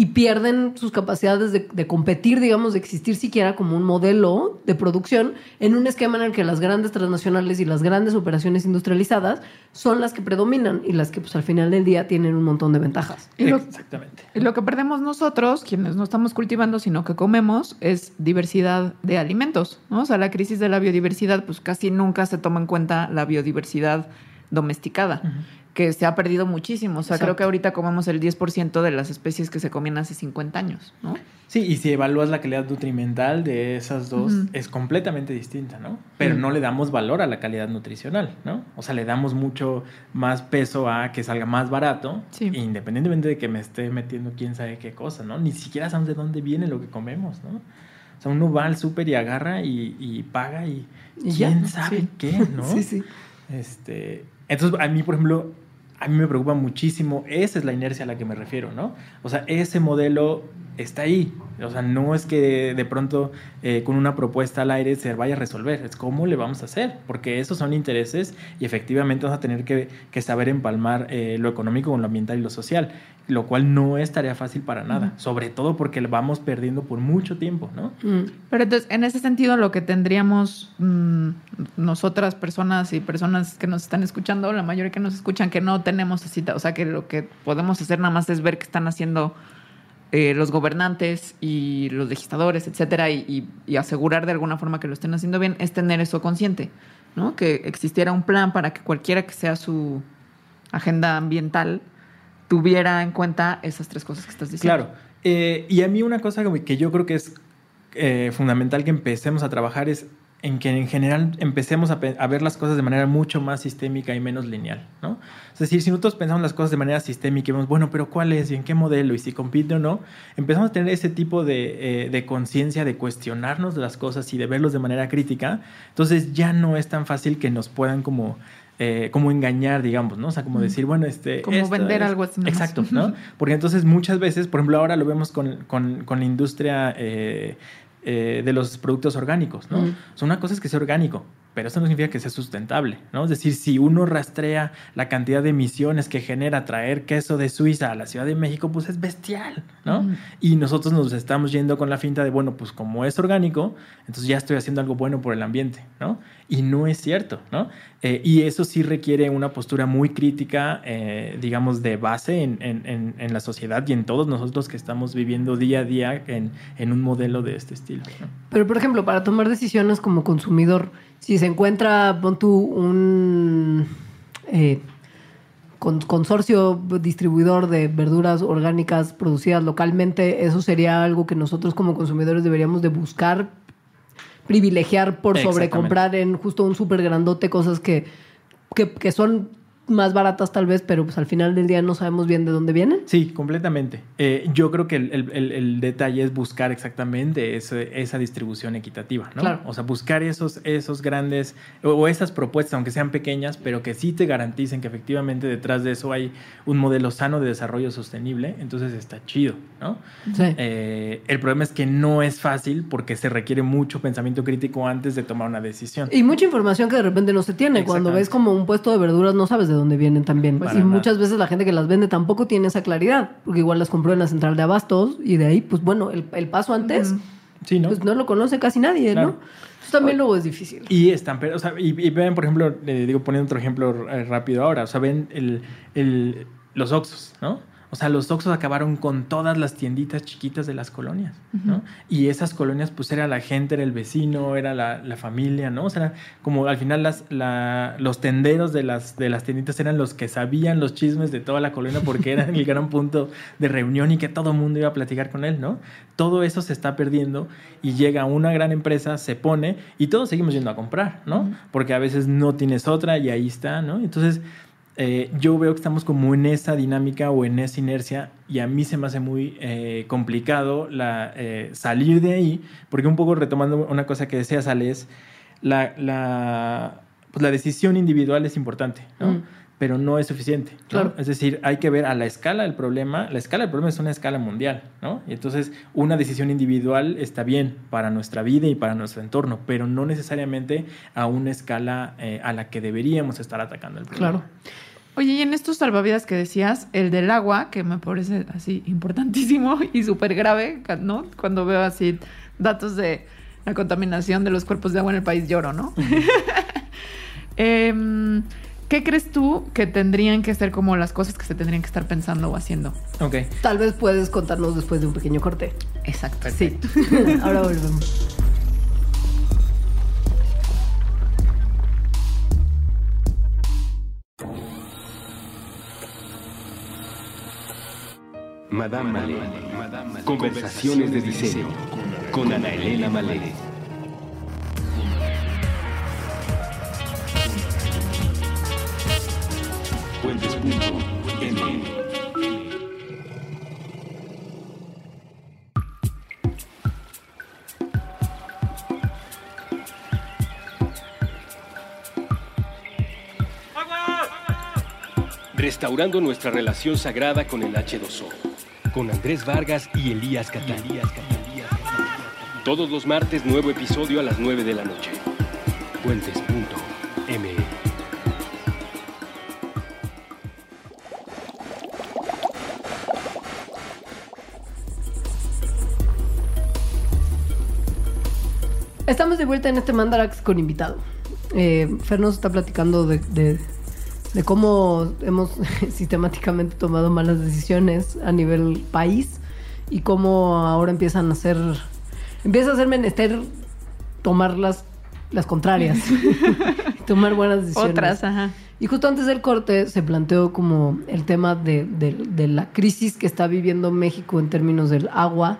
y pierden sus capacidades de, de competir, digamos, de existir siquiera como un modelo de producción en un esquema en el que las grandes transnacionales y las grandes operaciones industrializadas son las que predominan y las que pues al final del día tienen un montón de ventajas. Y lo- Exactamente. Y lo que perdemos nosotros, quienes no estamos cultivando, sino que comemos, es diversidad de alimentos. ¿no? O sea, la crisis de la biodiversidad, pues casi nunca se toma en cuenta la biodiversidad domesticada, que se ha perdido muchísimo. O sea, creo que ahorita comemos el 10% de las especies que se comían hace 50 años, ¿no? Sí, y si evalúas la calidad nutrimental de esas dos, Ujú. es completamente distinta, ¿no? Pero no le damos valor a la calidad nutricional, ¿no? O sea, le damos mucho más peso a que salga más barato, Sí. independientemente de que me esté metiendo quién sabe qué cosa, ¿no? Ni siquiera sabemos de dónde viene lo que comemos, ¿no? O sea, uno va al súper y agarra y, y paga y, Y ya. quién sabe Sí. qué, ¿no? Sí, sí. Este, entonces, a mí, por ejemplo, a mí me preocupa muchísimo, esa es la inercia a la que me refiero, ¿no? O sea, ese modelo está ahí. O sea, no es que de pronto eh, con una propuesta al aire se vaya a resolver, es cómo le vamos a hacer, porque esos son intereses y efectivamente vamos a tener que, que saber empalmar eh, lo económico con lo ambiental y lo social, lo cual no es tarea fácil para nada, sobre todo porque lo vamos perdiendo por mucho tiempo, ¿no? Mm. Pero entonces, en ese sentido, lo que tendríamos mm, nosotras personas y personas que nos están escuchando, la mayoría que nos escuchan, que no tenemos así, o sea, que lo que podemos hacer nada más es ver qué están haciendo eh, los gobernantes y los legisladores, etcétera, y, asegurar de alguna forma que lo estén haciendo bien, es tener eso consciente, ¿no? Que existiera un plan para que cualquiera que sea su agenda ambiental tuviera en cuenta esas tres cosas que estás diciendo. Claro. Eh, y a mí una cosa que yo creo que es eh, fundamental que empecemos a trabajar es en que en general empecemos a, ver las cosas de manera mucho más sistémica y menos lineal, ¿no? Es decir, si nosotros pensamos las cosas de manera sistémica y vemos, bueno, pero ¿cuál es y en qué modelo y si compite o no? Empezamos a tener ese tipo de, eh, de conciencia de cuestionarnos las cosas y de verlos de manera crítica. Entonces ya no es tan fácil que nos puedan como... eh, como engañar, digamos, ¿no? O sea, como decir, bueno, este... Como vender es- algo así nomás. Exacto, ¿no? Porque entonces muchas veces, por ejemplo, ahora lo vemos con, con- con la industria eh, eh, de los productos orgánicos, ¿no? O sea, una cosa es que sea orgánico, pero eso no significa que sea sustentable, ¿no? Es decir, si uno rastrea la cantidad de emisiones que genera traer queso de Suiza a la Ciudad de México, pues es bestial, ¿no? Y nosotros nos estamos yendo con la finta de, bueno, pues como es orgánico, entonces ya estoy haciendo algo bueno por el ambiente, ¿no? Y no es cierto, ¿no? Eh, y eso sí requiere una postura muy crítica, eh, digamos, de base en, en- en- la sociedad y en todos nosotros que estamos viviendo día a día en, en un modelo de este estilo. Pero, por ejemplo, para tomar decisiones como consumidor, si se encuentra, pon tú, un eh, con- consorcio distribuidor de verduras orgánicas producidas localmente, eso sería algo que nosotros como consumidores deberíamos de buscar privilegiar por sobre Exactamente. comprar en justo un súper grandote cosas que, que, que son más baratas tal vez, pero pues al final del día no sabemos bien de dónde vienen. Sí, completamente. Eh, yo creo que el, el- el- el detalle es buscar exactamente ese- esa distribución equitativa, ¿no? Claro. O sea, buscar esos, esos grandes o, o esas propuestas, aunque sean pequeñas, pero que sí te garanticen que efectivamente detrás de eso hay un modelo sano de desarrollo sostenible, entonces está chido, ¿no? Sí. Eh, el problema es que no es fácil porque se requiere mucho pensamiento crítico antes de tomar una decisión. Y mucha información que de repente no se tiene. Cuando ves como un puesto de verduras no sabes de dónde vienen también. Y nada. muchas veces la gente que las vende tampoco tiene esa claridad, porque igual las compró en la central de abastos y de ahí, pues bueno, el, el paso antes, Sí, ¿no? pues no lo conoce casi nadie, Claro. ¿no? Eso también luego es difícil. Y están, pero, o sea, y, y ven, por ejemplo, eh, digo, poniendo otro ejemplo eh, rápido ahora, o sea, ven el, el- los Oxxos, ¿no? O sea, los Oxxos acabaron con todas las tienditas chiquitas de las colonias, ¿no? Y esas colonias, pues era la gente, era el vecino, era la, la familia, ¿no? O sea, como al final las, la- los tenderos de las, de las tienditas eran los que sabían los chismes de toda la colonia porque eran el gran punto de reunión y que todo el mundo iba a platicar con él, ¿no? Todo eso se está perdiendo y llega una gran empresa, se pone y todos seguimos yendo a comprar, ¿no? Porque a veces no tienes otra y ahí está, ¿no? Entonces, eh, yo veo que estamos como en esa dinámica o en esa inercia y a mí se me hace muy eh, complicado la, eh, salir de ahí, porque un poco retomando una cosa que decías, Ale, es la, la, pues la decisión individual es importante, ¿no? Mm. Pero no es suficiente. ¿no? Claro. Es decir, hay que ver a la escala del problema. La escala del problema es una escala mundial, ¿no? Y entonces una decisión individual está bien para nuestra vida y para nuestro entorno, pero no necesariamente a una escala eh, a la que deberíamos estar atacando el problema. Claro. Oye, y en estos salvavidas que decías, el del agua, que me parece así importantísimo y súper grave, ¿no? Cuando veo así datos de la contaminación de los cuerpos de agua en el país, lloro, ¿no? Em, ¿Qué crees tú que tendrían que ser como las cosas que se tendrían que estar pensando o haciendo? Ok. Tal vez puedes contarnos después de un pequeño corte. Exacto. Sí. Ahora volvemos. Madame Malé. Conversaciones de diseño con Ana Elena Malé. Puentes.m. Restaurando nuestra relación sagrada con el H2O. Con Andrés Vargas y Elías Catalí. Todos los martes, nuevo episodio a las 9 de la noche. Puentes.me. Estamos de vuelta en este Mandarax con invitado. Eh, Fer nos está platicando de, de- de cómo hemos sistemáticamente tomado malas decisiones a nivel país y cómo ahora empiezan a hacer, empieza a ser menester tomar las, las contrarias, tomar buenas decisiones. Otras, ajá. Y justo antes del corte se planteó como el tema de, de- de la crisis que está viviendo México en términos del agua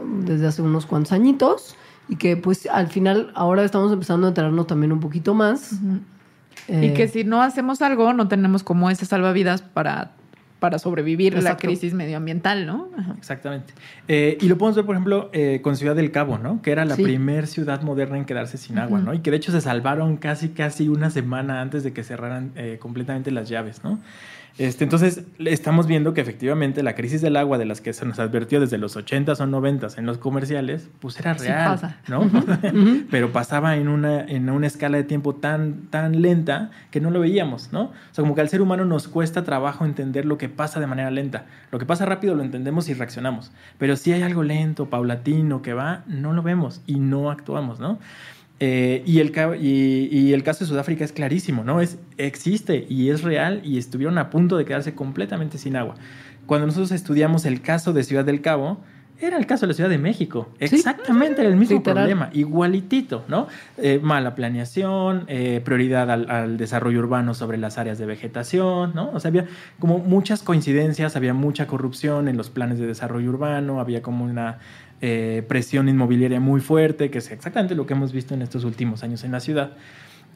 um, desde hace unos cuantos añitos y que pues al final ahora estamos empezando a enterarnos también un poquito más. Y Eh, que si no hacemos algo, no tenemos como ese salvavidas para, para sobrevivir la Exacto. crisis medioambiental, ¿no? Ajá. Exactamente. Eh, y lo podemos ver, por ejemplo, eh, con Ciudad del Cabo, ¿no? Que era la Sí. primer ciudad moderna en quedarse sin agua, ¿no? Y que de hecho se salvaron casi, casi una semana antes de que cerraran eh, completamente las llaves, ¿no? Este, entonces, estamos viendo que efectivamente la crisis del agua de las que se nos advirtió desde los 80s o 90s en los comerciales, pues era Sí real, pasa. ¿no? Pero pasaba en una, en una escala de tiempo tan, tan lenta que no lo veíamos, ¿no? O sea, como que al ser humano nos cuesta trabajo entender lo que pasa de manera lenta. Lo que pasa rápido lo entendemos y reaccionamos. Pero si hay algo lento, paulatino, que va, no lo vemos y no actuamos, ¿no? Eh, y, el, y, y el caso de Sudáfrica es clarísimo, ¿no? Es, existe y es real y estuvieron a punto de quedarse completamente sin agua. Cuando nosotros estudiamos el caso de Ciudad del Cabo, Era el caso de la Ciudad de México. Exactamente era el mismo Literal. problema, igualitito, ¿no? Eh, mala planeación, eh, prioridad al, al desarrollo urbano sobre las áreas de vegetación, ¿no? O sea, había como muchas coincidencias, había mucha corrupción en los planes de desarrollo urbano, había como una eh, presión inmobiliaria muy fuerte, que es exactamente lo que hemos visto en estos últimos años en la ciudad.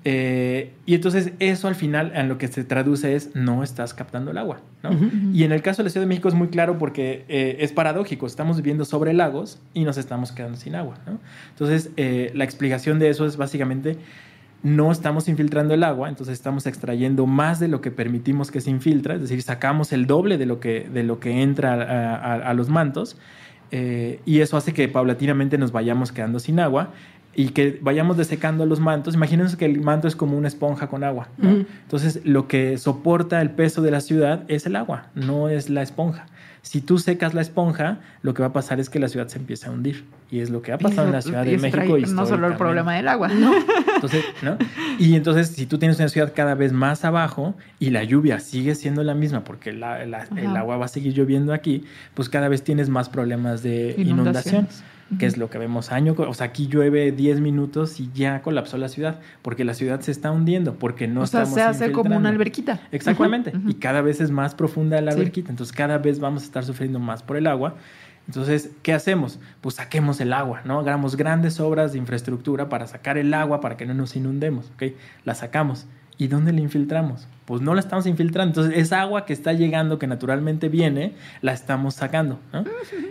Eh, y entonces eso al final en lo que se traduce es no estás captando el agua. ¿no? Y en el caso de la Ciudad de México es muy claro porque eh, es paradójico. Estamos viviendo sobre lagos y nos estamos quedando sin agua. ¿no? Entonces eh, la explicación de eso es básicamente no estamos infiltrando el agua, entonces estamos extrayendo más de lo que permitimos que se infiltra, es decir, sacamos el doble de lo que, de lo que entra a, a- a los mantos eh, y eso hace que paulatinamente nos vayamos quedando sin agua y que vayamos desecando los mantos. Imagínense que el manto es como una esponja con agua. Entonces, lo que soporta el peso de la ciudad es el agua, no es la esponja. Si tú secas la esponja, lo que va a pasar es que la ciudad se empieza a hundir. Y es lo que ha pasado en la Ciudad Y de México. trae no solo el problema del agua. Entonces, ¿no? Y entonces, si tú tienes una ciudad cada vez más abajo y la lluvia sigue siendo la misma porque la- la- el agua va a seguir lloviendo aquí, pues cada vez tienes más problemas de inundación, Inundaciones. Que es lo que vemos año. O sea, aquí llueve 10 minutos y ya colapsó la ciudad porque la ciudad se está hundiendo, porque no o sea, estamos se hace como una alberquita. Exactamente. Y cada vez es más profunda la Sí. alberquita. Entonces cada vez vamos a estar sufriendo más por el agua. Entonces, ¿qué hacemos? Pues saquemos el agua, ¿no? Hagamos grandes obras de infraestructura para sacar el agua para que no nos inundemos, ¿ok? La sacamos. ¿Y dónde la infiltramos? Pues no la estamos infiltrando. Entonces, esa agua que está llegando, que naturalmente viene, la estamos sacando, ¿no?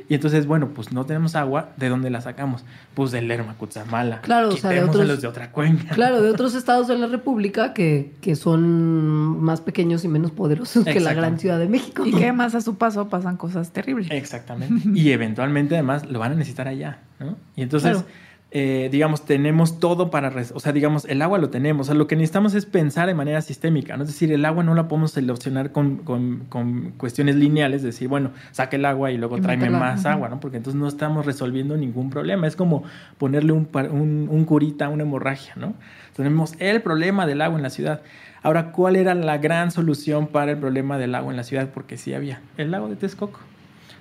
Y entonces, bueno, pues no tenemos agua, ¿de dónde la sacamos? Pues del Lerma Cutzamala. Claro, o sea, de otros- de otra cuenca. Claro, de otros estados de la República que, que son más pequeños y menos poderosos que la gran Ciudad de México. Y que además a su paso pasan cosas terribles. Exactamente. Y eventualmente además lo van a necesitar allá, ¿no? Y entonces, Claro. Eh, digamos, tenemos todo para, o sea, digamos, el agua lo tenemos, o sea, lo que necesitamos es pensar de manera sistémica, ¿no? Es decir, el agua no la podemos solucionar con, con- con cuestiones lineales, decir, bueno, saque el agua y luego Y tráeme más agua, ¿no? Porque entonces no estamos resolviendo ningún problema, es como ponerle un, un, un curita a una hemorragia, ¿no? Tenemos el problema del agua en la ciudad. Ahora, ¿cuál era la gran solución para el problema del agua en la ciudad? Porque sí había, el lago de Texcoco.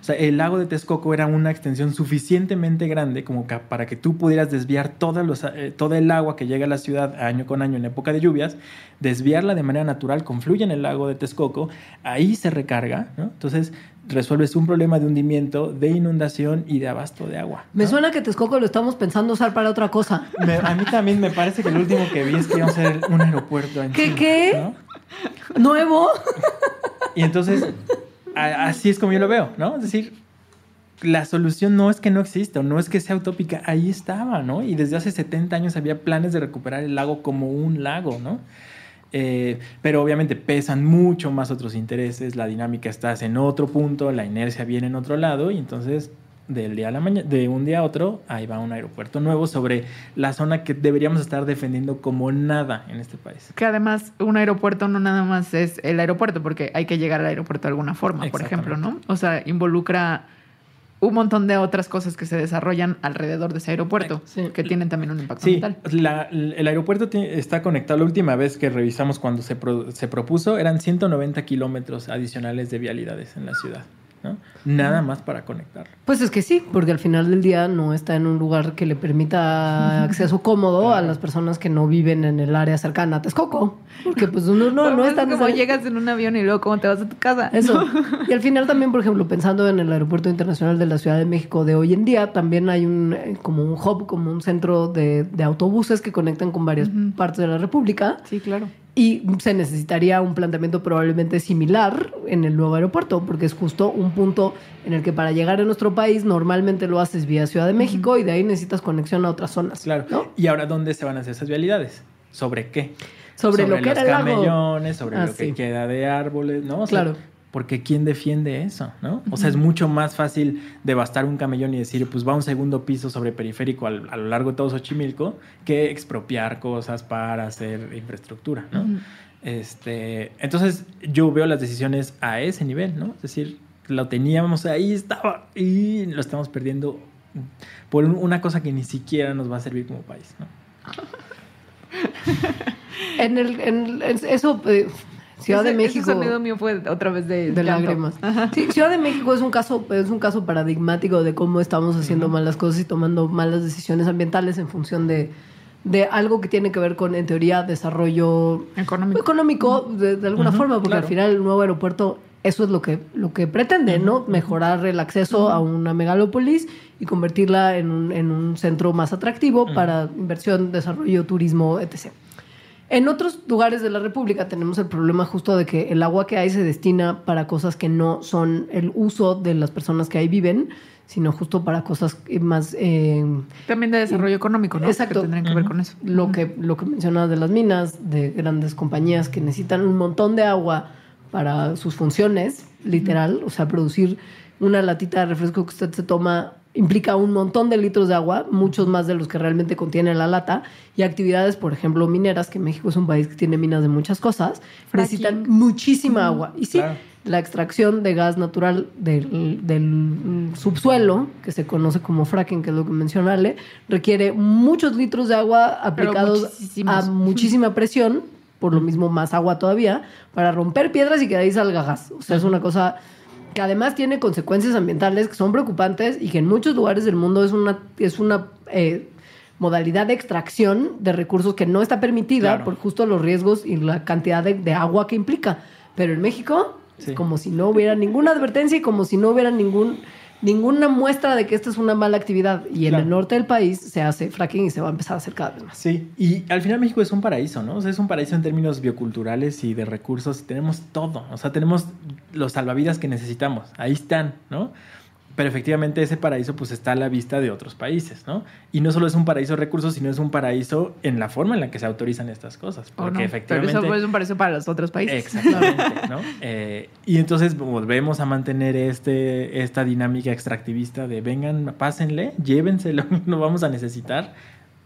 O sea, el lago de Texcoco era una extensión suficientemente grande como ca- para que tú pudieras desviar los, eh, todo el agua que llega a la ciudad año con año en época de lluvias, desviarla de manera natural, confluye en el lago de Texcoco, ahí se recarga, ¿no? Entonces resuelves un problema de hundimiento, de inundación y de abasto de agua. Me suena que Texcoco lo estamos pensando usar para otra cosa. Me- a mí también me parece que el último que vi es que iba a ser un aeropuerto. en ¿Qué, Chile, qué? ¿no? ¿Nuevo? Y entonces, así es como yo lo veo, ¿no? Es decir, la solución no es que no exista, no es que sea utópica, ahí estaba, ¿no? Y desde hace 70 años había planes de recuperar el lago como un lago, ¿no? Eh, pero obviamente pesan mucho más otros intereses, la dinámica estás en otro punto, la inercia viene en otro lado, y entonces del día a la mañana, de un día a otro, ahí va un aeropuerto nuevo sobre la zona que deberíamos estar defendiendo como nada en este país. Que además un aeropuerto no nada más es el aeropuerto, porque hay que llegar al aeropuerto de alguna forma, por ejemplo, ¿no? O sea, involucra un montón de otras cosas que se desarrollan alrededor de ese aeropuerto, Sí. que tienen también un impacto Sí, ambiental. la- el aeropuerto está conectado. La última vez que revisamos cuando se, pro- se propuso eran 190 kilómetros adicionales de vialidades en la ciudad. ¿No? Nada más para conectar. Pues es que sí, porque al final del día no está en un lugar que le permita acceso cómodo a las personas que no viven en el área cercana a Texcoco. Porque pues uno no, no es está como llegas en un avión y luego cómo te vas a tu casa. Eso. Y al final también, por ejemplo, pensando en el Aeropuerto Internacional de la Ciudad de México de hoy en día, también hay un eh, como un hub, como un centro de, de autobuses que conectan con varias partes de la República. Sí, claro. Y se necesitaría un planteamiento probablemente similar en el nuevo aeropuerto, porque es justo un punto en el que para llegar a nuestro país normalmente lo haces vía Ciudad de México y de ahí necesitas conexión a otras zonas. Claro. ¿no? ¿Y ahora dónde se van a hacer esas vialidades? ¿Sobre qué? Sobre, lo que los era el lago. camellones, sobre Ah, lo que sí. queda de árboles, ¿no? O sea, Claro. Porque ¿quién defiende eso? ¿no? O sea, es mucho más fácil devastar un camellón y decir, pues va a un segundo piso sobre periférico al- a lo largo de todo Xochimilco que expropiar cosas para hacer infraestructura, ¿no? Este, entonces yo veo las decisiones a ese nivel, ¿no? Es decir, lo teníamos ahí, estaba, y lo estamos perdiendo por un- una cosa que ni siquiera nos va a servir como país, ¿no? En el, en el- en eso, eh, Ciudad Ese- de México. Ese sonido mío fue otra vez de, de lágrimas. Sí, Ciudad de México es un caso, es un caso paradigmático de cómo estamos haciendo malas cosas y tomando malas decisiones ambientales en función de, de algo que tiene que ver con, en teoría, desarrollo Económico. económico de, de alguna forma, porque claro. al final el nuevo aeropuerto eso es lo que, lo que pretende, ¿no? Mejorar el acceso a una megalópolis y convertirla en un, en un centro más atractivo para inversión, desarrollo, turismo, etc. En otros lugares de la República tenemos el problema justo de que el agua que hay se destina para cosas que no son el uso de las personas que ahí viven, sino justo para cosas más... eh, También de desarrollo económico, ¿no? Exacto. Que tendrían que ver con eso. lo que lo que mencionabas de las minas, de grandes compañías que necesitan un montón de agua para sus funciones, literal, o sea, producir una latita de refresco que usted se toma implica un montón de litros de agua, muchos más de los que realmente contiene la lata, y actividades, por ejemplo, mineras, que México es un país que tiene minas de muchas cosas, Fracking. necesitan muchísima agua. Y sí, Claro. la extracción de gas natural del, del subsuelo, que se conoce como fracking, que es lo que menciona Ale, requiere muchos litros de agua aplicados a muchísima presión, por lo mismo más agua todavía, para romper piedras y que de ahí salga gas. O sea, es una cosa que además tiene consecuencias ambientales que son preocupantes y que en muchos lugares del mundo es una, es una eh, modalidad de extracción de recursos que no está permitida Claro. por justo los riesgos y la cantidad de, de agua que implica. Pero en México Sí. es como si no hubiera ninguna advertencia y como si no hubiera ningún, ninguna muestra de que esta es una mala actividad. Y en el norte del país se hace fracking y se va a empezar a hacer cada vez más. Sí, y al final México es un paraíso, ¿no? O sea, es un paraíso en términos bioculturales y de recursos. Tenemos todo, o sea, tenemos los salvavidas que necesitamos. Ahí están, ¿no? Pero efectivamente ese paraíso pues está a la vista de otros países, ¿no? Y no solo es un paraíso de recursos, sino es un paraíso en la forma en la que se autorizan estas cosas. ¿O Porque no? efectivamente... Pero eso es un paraíso para los otros países. Exactamente, ¿no? Eh, y entonces volvemos a mantener este, esta dinámica extractivista de vengan, pásenle, llévenselo, lo vamos a necesitar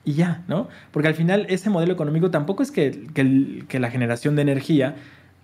y ya, ¿no? Porque al final ese modelo económico tampoco es que, que la generación de energía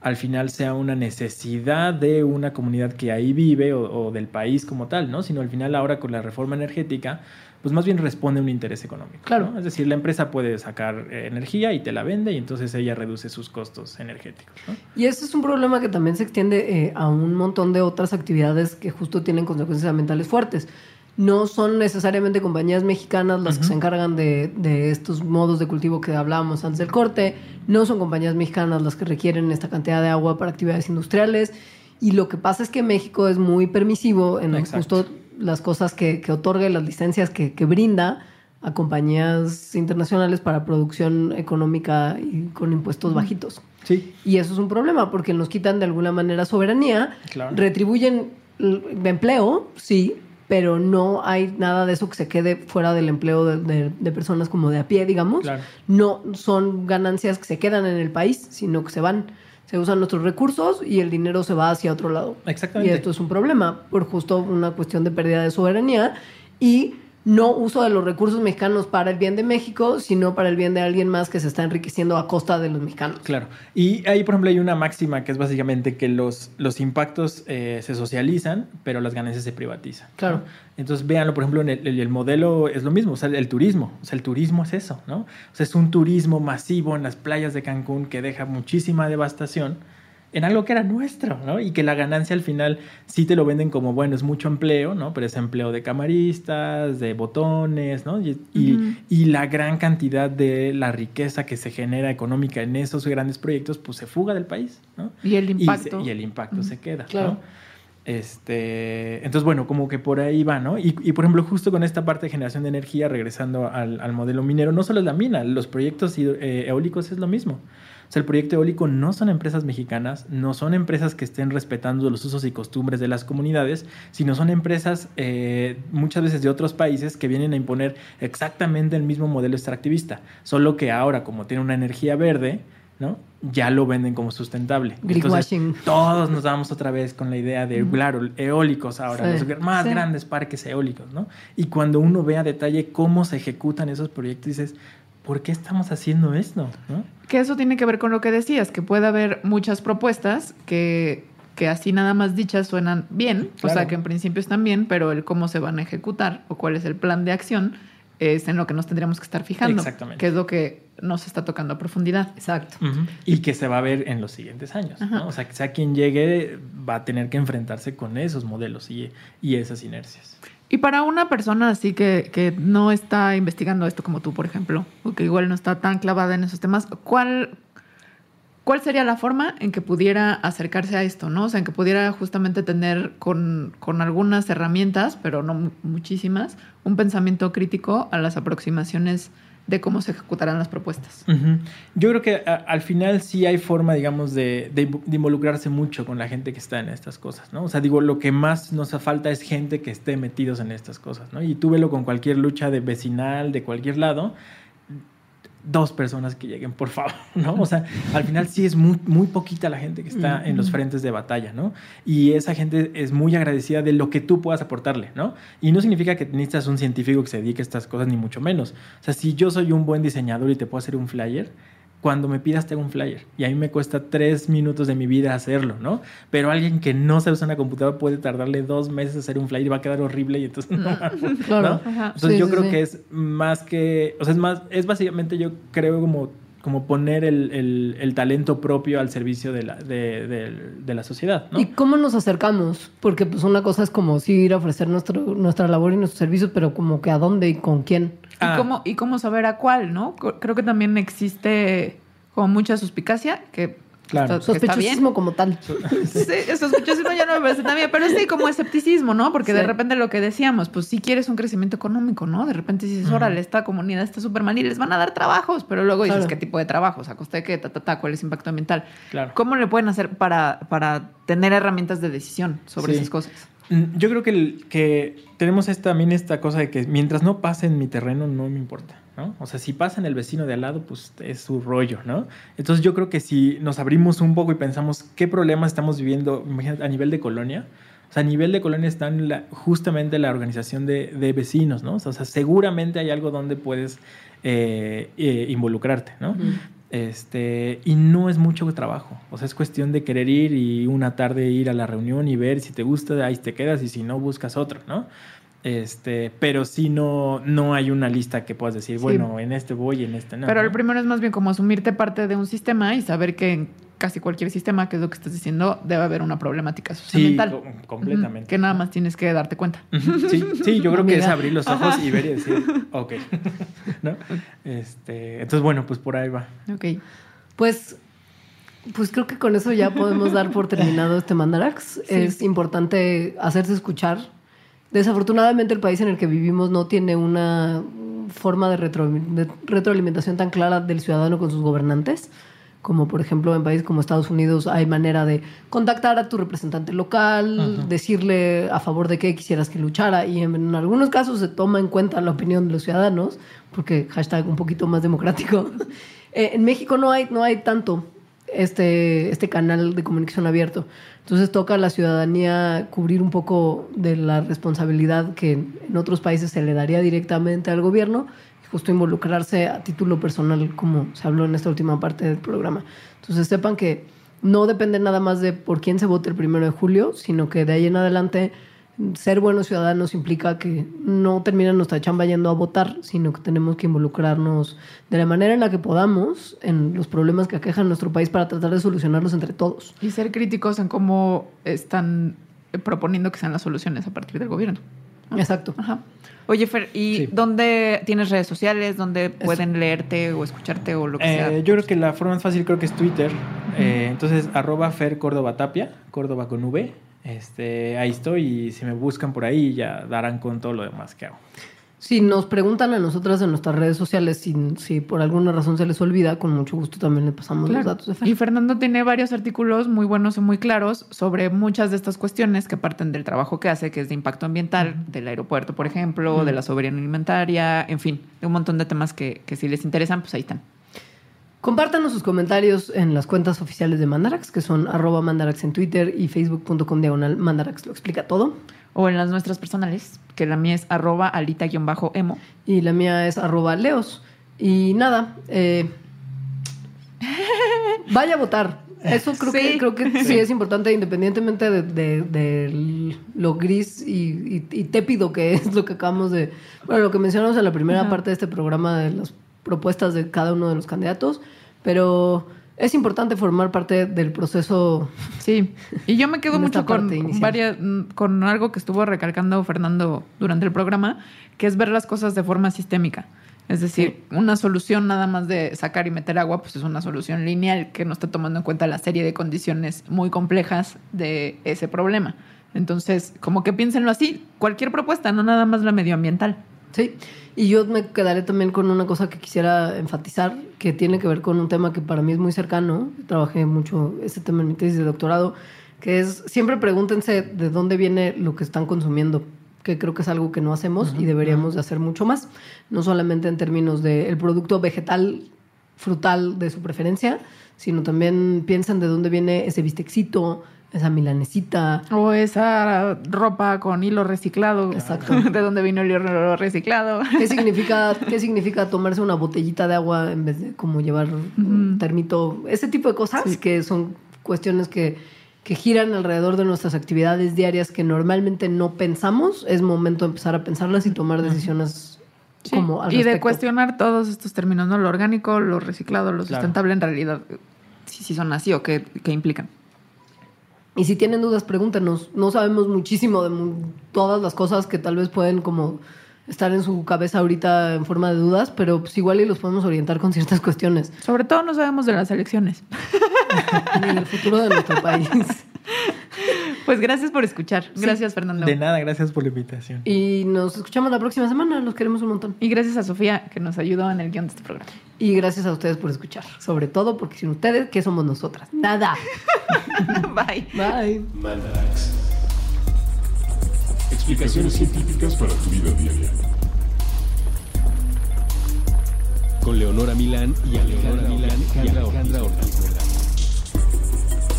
al final sea una necesidad de una comunidad que ahí vive o, o del país como tal, ¿no? Sino al final ahora con la reforma energética, pues más bien responde a un interés económico. Claro. ¿no? Es decir, la empresa puede sacar eh, energía y te la vende y entonces ella reduce sus costos energéticos, ¿no? Y ese es un problema que también se extiende eh, a un montón de otras actividades que justo tienen consecuencias ambientales fuertes. No son necesariamente compañías mexicanas las que se encargan de, de estos modos de cultivo que hablábamos antes del corte. No son compañías mexicanas las que requieren esta cantidad de agua para actividades industriales. Y lo que pasa es que México es muy permisivo en Exacto. justo las cosas que, que otorga y las licencias que, que brinda a compañías internacionales para producción económica y con impuestos bajitos. Sí, Y eso es un problema porque nos quitan de alguna manera soberanía, Claro. retribuyen empleo, sí, pero no hay nada de eso que se quede fuera del empleo de, de- de personas como de a pie, digamos. Claro. No son ganancias que se quedan en el país, sino que se van. Se usan nuestros recursos y el dinero se va hacia otro lado. Exactamente. Y esto es un problema por justo una cuestión de pérdida de soberanía y no uso de los recursos mexicanos para el bien de México, sino para el bien de alguien más que se está enriqueciendo a costa de los mexicanos. Claro. Y ahí, por ejemplo, hay una máxima que es básicamente que los, los impactos eh, se socializan, pero las ganancias se privatizan. ¿no? Claro. Entonces, véanlo, por ejemplo, en el, el- el modelo es lo mismo, o sea, el, el turismo. O sea, el turismo es eso, ¿no? O sea, es un turismo masivo en las playas de Cancún que deja muchísima devastación en algo que era nuestro, ¿no? Y que la ganancia al final sí te lo venden como, bueno, es mucho empleo, ¿no? Pero es empleo de camaristas, de botones, ¿no? Y, y- y la gran cantidad de la riqueza que se genera económica en esos grandes proyectos, pues se fuga del país, ¿no? Y el Y, impacto. se- y el impacto se queda, Claro. ¿no? Este, entonces, bueno, como que por ahí va, ¿no? Y, y, por ejemplo, justo con esta parte de generación de energía, regresando al, al modelo minero, no solo es la mina, los proyectos eh, eólicos es lo mismo. O sea, el proyecto eólico no son empresas mexicanas, no son empresas que estén respetando los usos y costumbres de las comunidades, sino son empresas eh, muchas veces de otros países que vienen a imponer exactamente el mismo modelo extractivista, solo que ahora, como tiene una energía verde, ¿no? ya lo venden como sustentable. Entonces, todos nos vamos otra vez con la idea de, claro, eólicos ahora, Sí, los más sí. grandes parques eólicos, ¿no? Y cuando uno ve a detalle cómo se ejecutan esos proyectos, dices, ¿por qué estamos haciendo esto? ¿no? Que eso tiene que ver con lo que decías, que puede haber muchas propuestas que, que así nada más dichas suenan bien, o sea que en principio están bien, pero el cómo se van a ejecutar o cuál es el plan de acción es en lo que nos tendríamos que estar fijando. Exactamente. Que es lo que nos está tocando a profundidad. Exacto. Y que se va a ver en los siguientes años. ¿no? O sea, que sea quien llegue, va a tener que enfrentarse con esos modelos y, y esas inercias. Y para una persona así que, que no está investigando esto como tú, por ejemplo, o que igual no está tan clavada en esos temas, ¿cuál, cuál sería la forma en que pudiera acercarse a esto? ¿no? O sea, en que pudiera justamente tener con, con algunas herramientas, pero no mu- muchísimas, un pensamiento crítico a las aproximaciones de cómo se ejecutarán las propuestas. Yo creo que al final sí hay forma, digamos, de involucrarse mucho con la gente que está en estas cosas, ¿no? O sea, digo, lo que más nos falta es gente que esté metidos en estas cosas, ¿no? Y tú velo con cualquier lucha de vecinal, de cualquier lado, dos personas que lleguen, por favor, ¿no? O sea, al final sí es muy, muy poquita la gente que está en los frentes de batalla, ¿no? Y esa gente es muy agradecida de lo que tú puedas aportarle, ¿no? Y no significa que necesitas un científico que se dedique a estas cosas, ni mucho menos. O sea, si yo soy un buen diseñador y te puedo hacer un flyer, cuando me pidas te hago un flyer. Y a mí me cuesta tres minutos de mi vida hacerlo, ¿no? Pero alguien que no sabe usar una computadora puede tardarle dos meses hacer un flyer y va a quedar horrible y entonces no. Claro. Entonces Sí, yo sí, creo sí. que es más que, o sea, es más, es básicamente yo creo como, como poner el, el- el talento propio al servicio de la, de, de- de la sociedad, ¿no? ¿Y cómo nos acercamos? Porque pues una cosa es como sí ir a ofrecer nuestro, nuestra labor y nuestros servicios, pero como que a dónde y con quién. Ah. ¿Y, cómo, y cómo saber a cuál, ¿no? Creo que también existe como mucha suspicacia, que, Claro. está, que está bien. Sospechosismo como tal. Sí, sospechosismo ya no me parece tan bien, pero sí como escepticismo, ¿no? Porque de repente lo que decíamos, pues si quieres un crecimiento económico, ¿no? De repente dices, órale, esta comunidad está súper mal y les van a dar trabajos, pero luego dices, Claro. ¿qué tipo de trabajos? ¿A costa de qué? Ta, ta, ta, ¿Cuál es el impacto ambiental? Claro. ¿Cómo le pueden hacer para, para tener herramientas de decisión sobre Sí. esas cosas? Mm, Yo creo que, el- que tenemos esta, también esta cosa de que mientras no pase en mi terreno, no me importa, ¿no? O sea, si pasa en el vecino de al lado, pues es su rollo, ¿no? Entonces yo creo que si nos abrimos un poco y pensamos qué problemas estamos viviendo, imagínate, a nivel de colonia, o sea, a nivel de colonia están la- justamente la organización de, de vecinos, ¿no? O sea, seguramente hay algo donde puedes eh, eh, involucrarte, ¿no? Este, y no es mucho trabajo. O sea, es cuestión de querer ir y una tarde ir a la reunión y ver si te gusta, ahí te quedas y si no, buscas otro, ¿no? Este, pero si no, no hay una lista que puedas decir, Sí. bueno, en este voy y en este no. Pero ¿no? el primero es más bien como asumirte parte de un sistema y saber que en casi cualquier sistema, que es lo que estás diciendo, debe haber una problemática Sí, socioambiental. Ujú, completamente. Que nada más tienes que darte cuenta. Sí, sí, yo creo que es abrir los ojos y ver y decir, ok. ¿No? Este, entonces, bueno, pues por ahí va. Ok. Pues, pues creo que con eso ya podemos dar por terminado este Mandarax. Es importante hacerse escuchar. Desafortunadamente el país en el que vivimos no tiene una forma de, retro- de retroalimentación tan clara del ciudadano con sus gobernantes. Como por ejemplo en países como Estados Unidos hay manera de contactar a tu representante local, decirle a favor de qué quisieras que luchara y en, en algunos casos se toma en cuenta la opinión de los ciudadanos, porque hashtag un poquito más democrático. Eh, en México no hay, no hay tanto este, este canal de comunicación abierto. Entonces toca a la ciudadanía cubrir un poco de la responsabilidad que en otros países se le daría directamente al gobierno y justo involucrarse a título personal, como se habló en esta última parte del programa. Entonces sepan que no depende nada más de por quién se vote el primero de julio, sino que de ahí en adelante ser buenos ciudadanos implica que no termina nuestra chamba yendo a votar, sino que tenemos que involucrarnos de la manera en la que podamos en los problemas que aquejan nuestro país para tratar de solucionarlos entre todos. Y ser críticos en cómo están eh, proponiendo que sean las soluciones a partir del gobierno. ¿no? Exacto. Ajá. Oye, Fer, ¿y Sí. dónde tienes redes sociales? ¿Dónde pueden leerte o escucharte o lo que sea? Eh, yo creo que la forma más fácil creo que es Twitter. Eh, entonces, arroba Fer Córdoba Tapia, Córdoba con V. Este, ahí estoy y si me buscan por ahí ya darán con todo lo demás que hago. Si nos preguntan a nosotras en nuestras redes sociales si, si por alguna razón se les olvida, con mucho gusto también le pasamos Claro. los datos de Fer. Y Fernando tiene varios artículos muy buenos y muy claros sobre muchas de estas cuestiones que parten del trabajo que hace, que es de impacto ambiental, del aeropuerto, por ejemplo, de la soberanía alimentaria, en fin, de un montón de temas que, que si les interesan, pues ahí están. Compártanos sus comentarios en las cuentas oficiales de Mandarax, que son arroba Mandarax en Twitter y facebook.com diagonal Mandarax lo explica todo. O en las nuestras personales, que la mía es arroba alita-emo. Y la mía es arroba leos. Y nada, eh, vaya a votar. Eso creo que Sí. creo que sí es importante, independientemente de, de- de lo gris y, y- y tépido que es lo que acabamos de. Bueno, lo que mencionamos en la primera parte de este programa de las propuestas de cada uno de los candidatos. Pero es importante formar parte del proceso. Sí, y yo me quedo mucho con varias, con algo que estuvo recalcando Fernando durante el programa, que es ver las cosas de forma sistémica. Es decir, una solución nada más de sacar y meter agua, pues es una solución lineal que no está tomando en cuenta la serie de condiciones muy complejas de ese problema. Entonces, como que piénsenlo así, cualquier propuesta, no nada más la medioambiental. Sí, y yo me quedaré también con una cosa que quisiera enfatizar, que tiene que ver con un tema que para mí es muy cercano. Trabajé mucho este tema en mi tesis de doctorado, que es siempre pregúntense de dónde viene lo que están consumiendo, que creo que es algo que no hacemos y deberíamos de hacer mucho más, no solamente en términos del producto vegetal, frutal de su preferencia, sino también piensen de dónde viene ese bistecito, esa milanesita, O esa ropa con hilo reciclado. Exacto. De dónde vino el hilo reciclado. ¿Qué significa, ¿Qué significa tomarse una botellita de agua en vez de como llevar un termito? Ese tipo de cosas Sí. que son cuestiones que, que giran alrededor de nuestras actividades diarias que normalmente no pensamos. Es momento de empezar a pensarlas y tomar decisiones Sí, como al y de cuestionar todos estos términos, ¿no? Lo orgánico, lo reciclado, lo Claro. sustentable, en realidad, si sí, son así o qué, qué implican. Y si tienen dudas, pregúntenos. No sabemos muchísimo de mu- todas las cosas que tal vez pueden como estar en su cabeza ahorita en forma de dudas, pero pues igual y los podemos orientar con ciertas cuestiones. Sobre todo no sabemos de las elecciones. Ni del futuro de nuestro país. Pues gracias por escuchar. Gracias, Fernando. De nada, gracias por la invitación. Y nos escuchamos la próxima semana. Los queremos un montón. Y gracias a Sofía que nos ayudó en el guion de este programa. Y gracias a ustedes por escuchar. Sobre todo porque sin ustedes, ¿qué somos nosotras? Nada. Bye. Bye. Mandarax. Explicaciones científicas para tu vida diaria. Con Leonora Milán y Alejandra Milán y Alejandra Ortiz.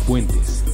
Puentes.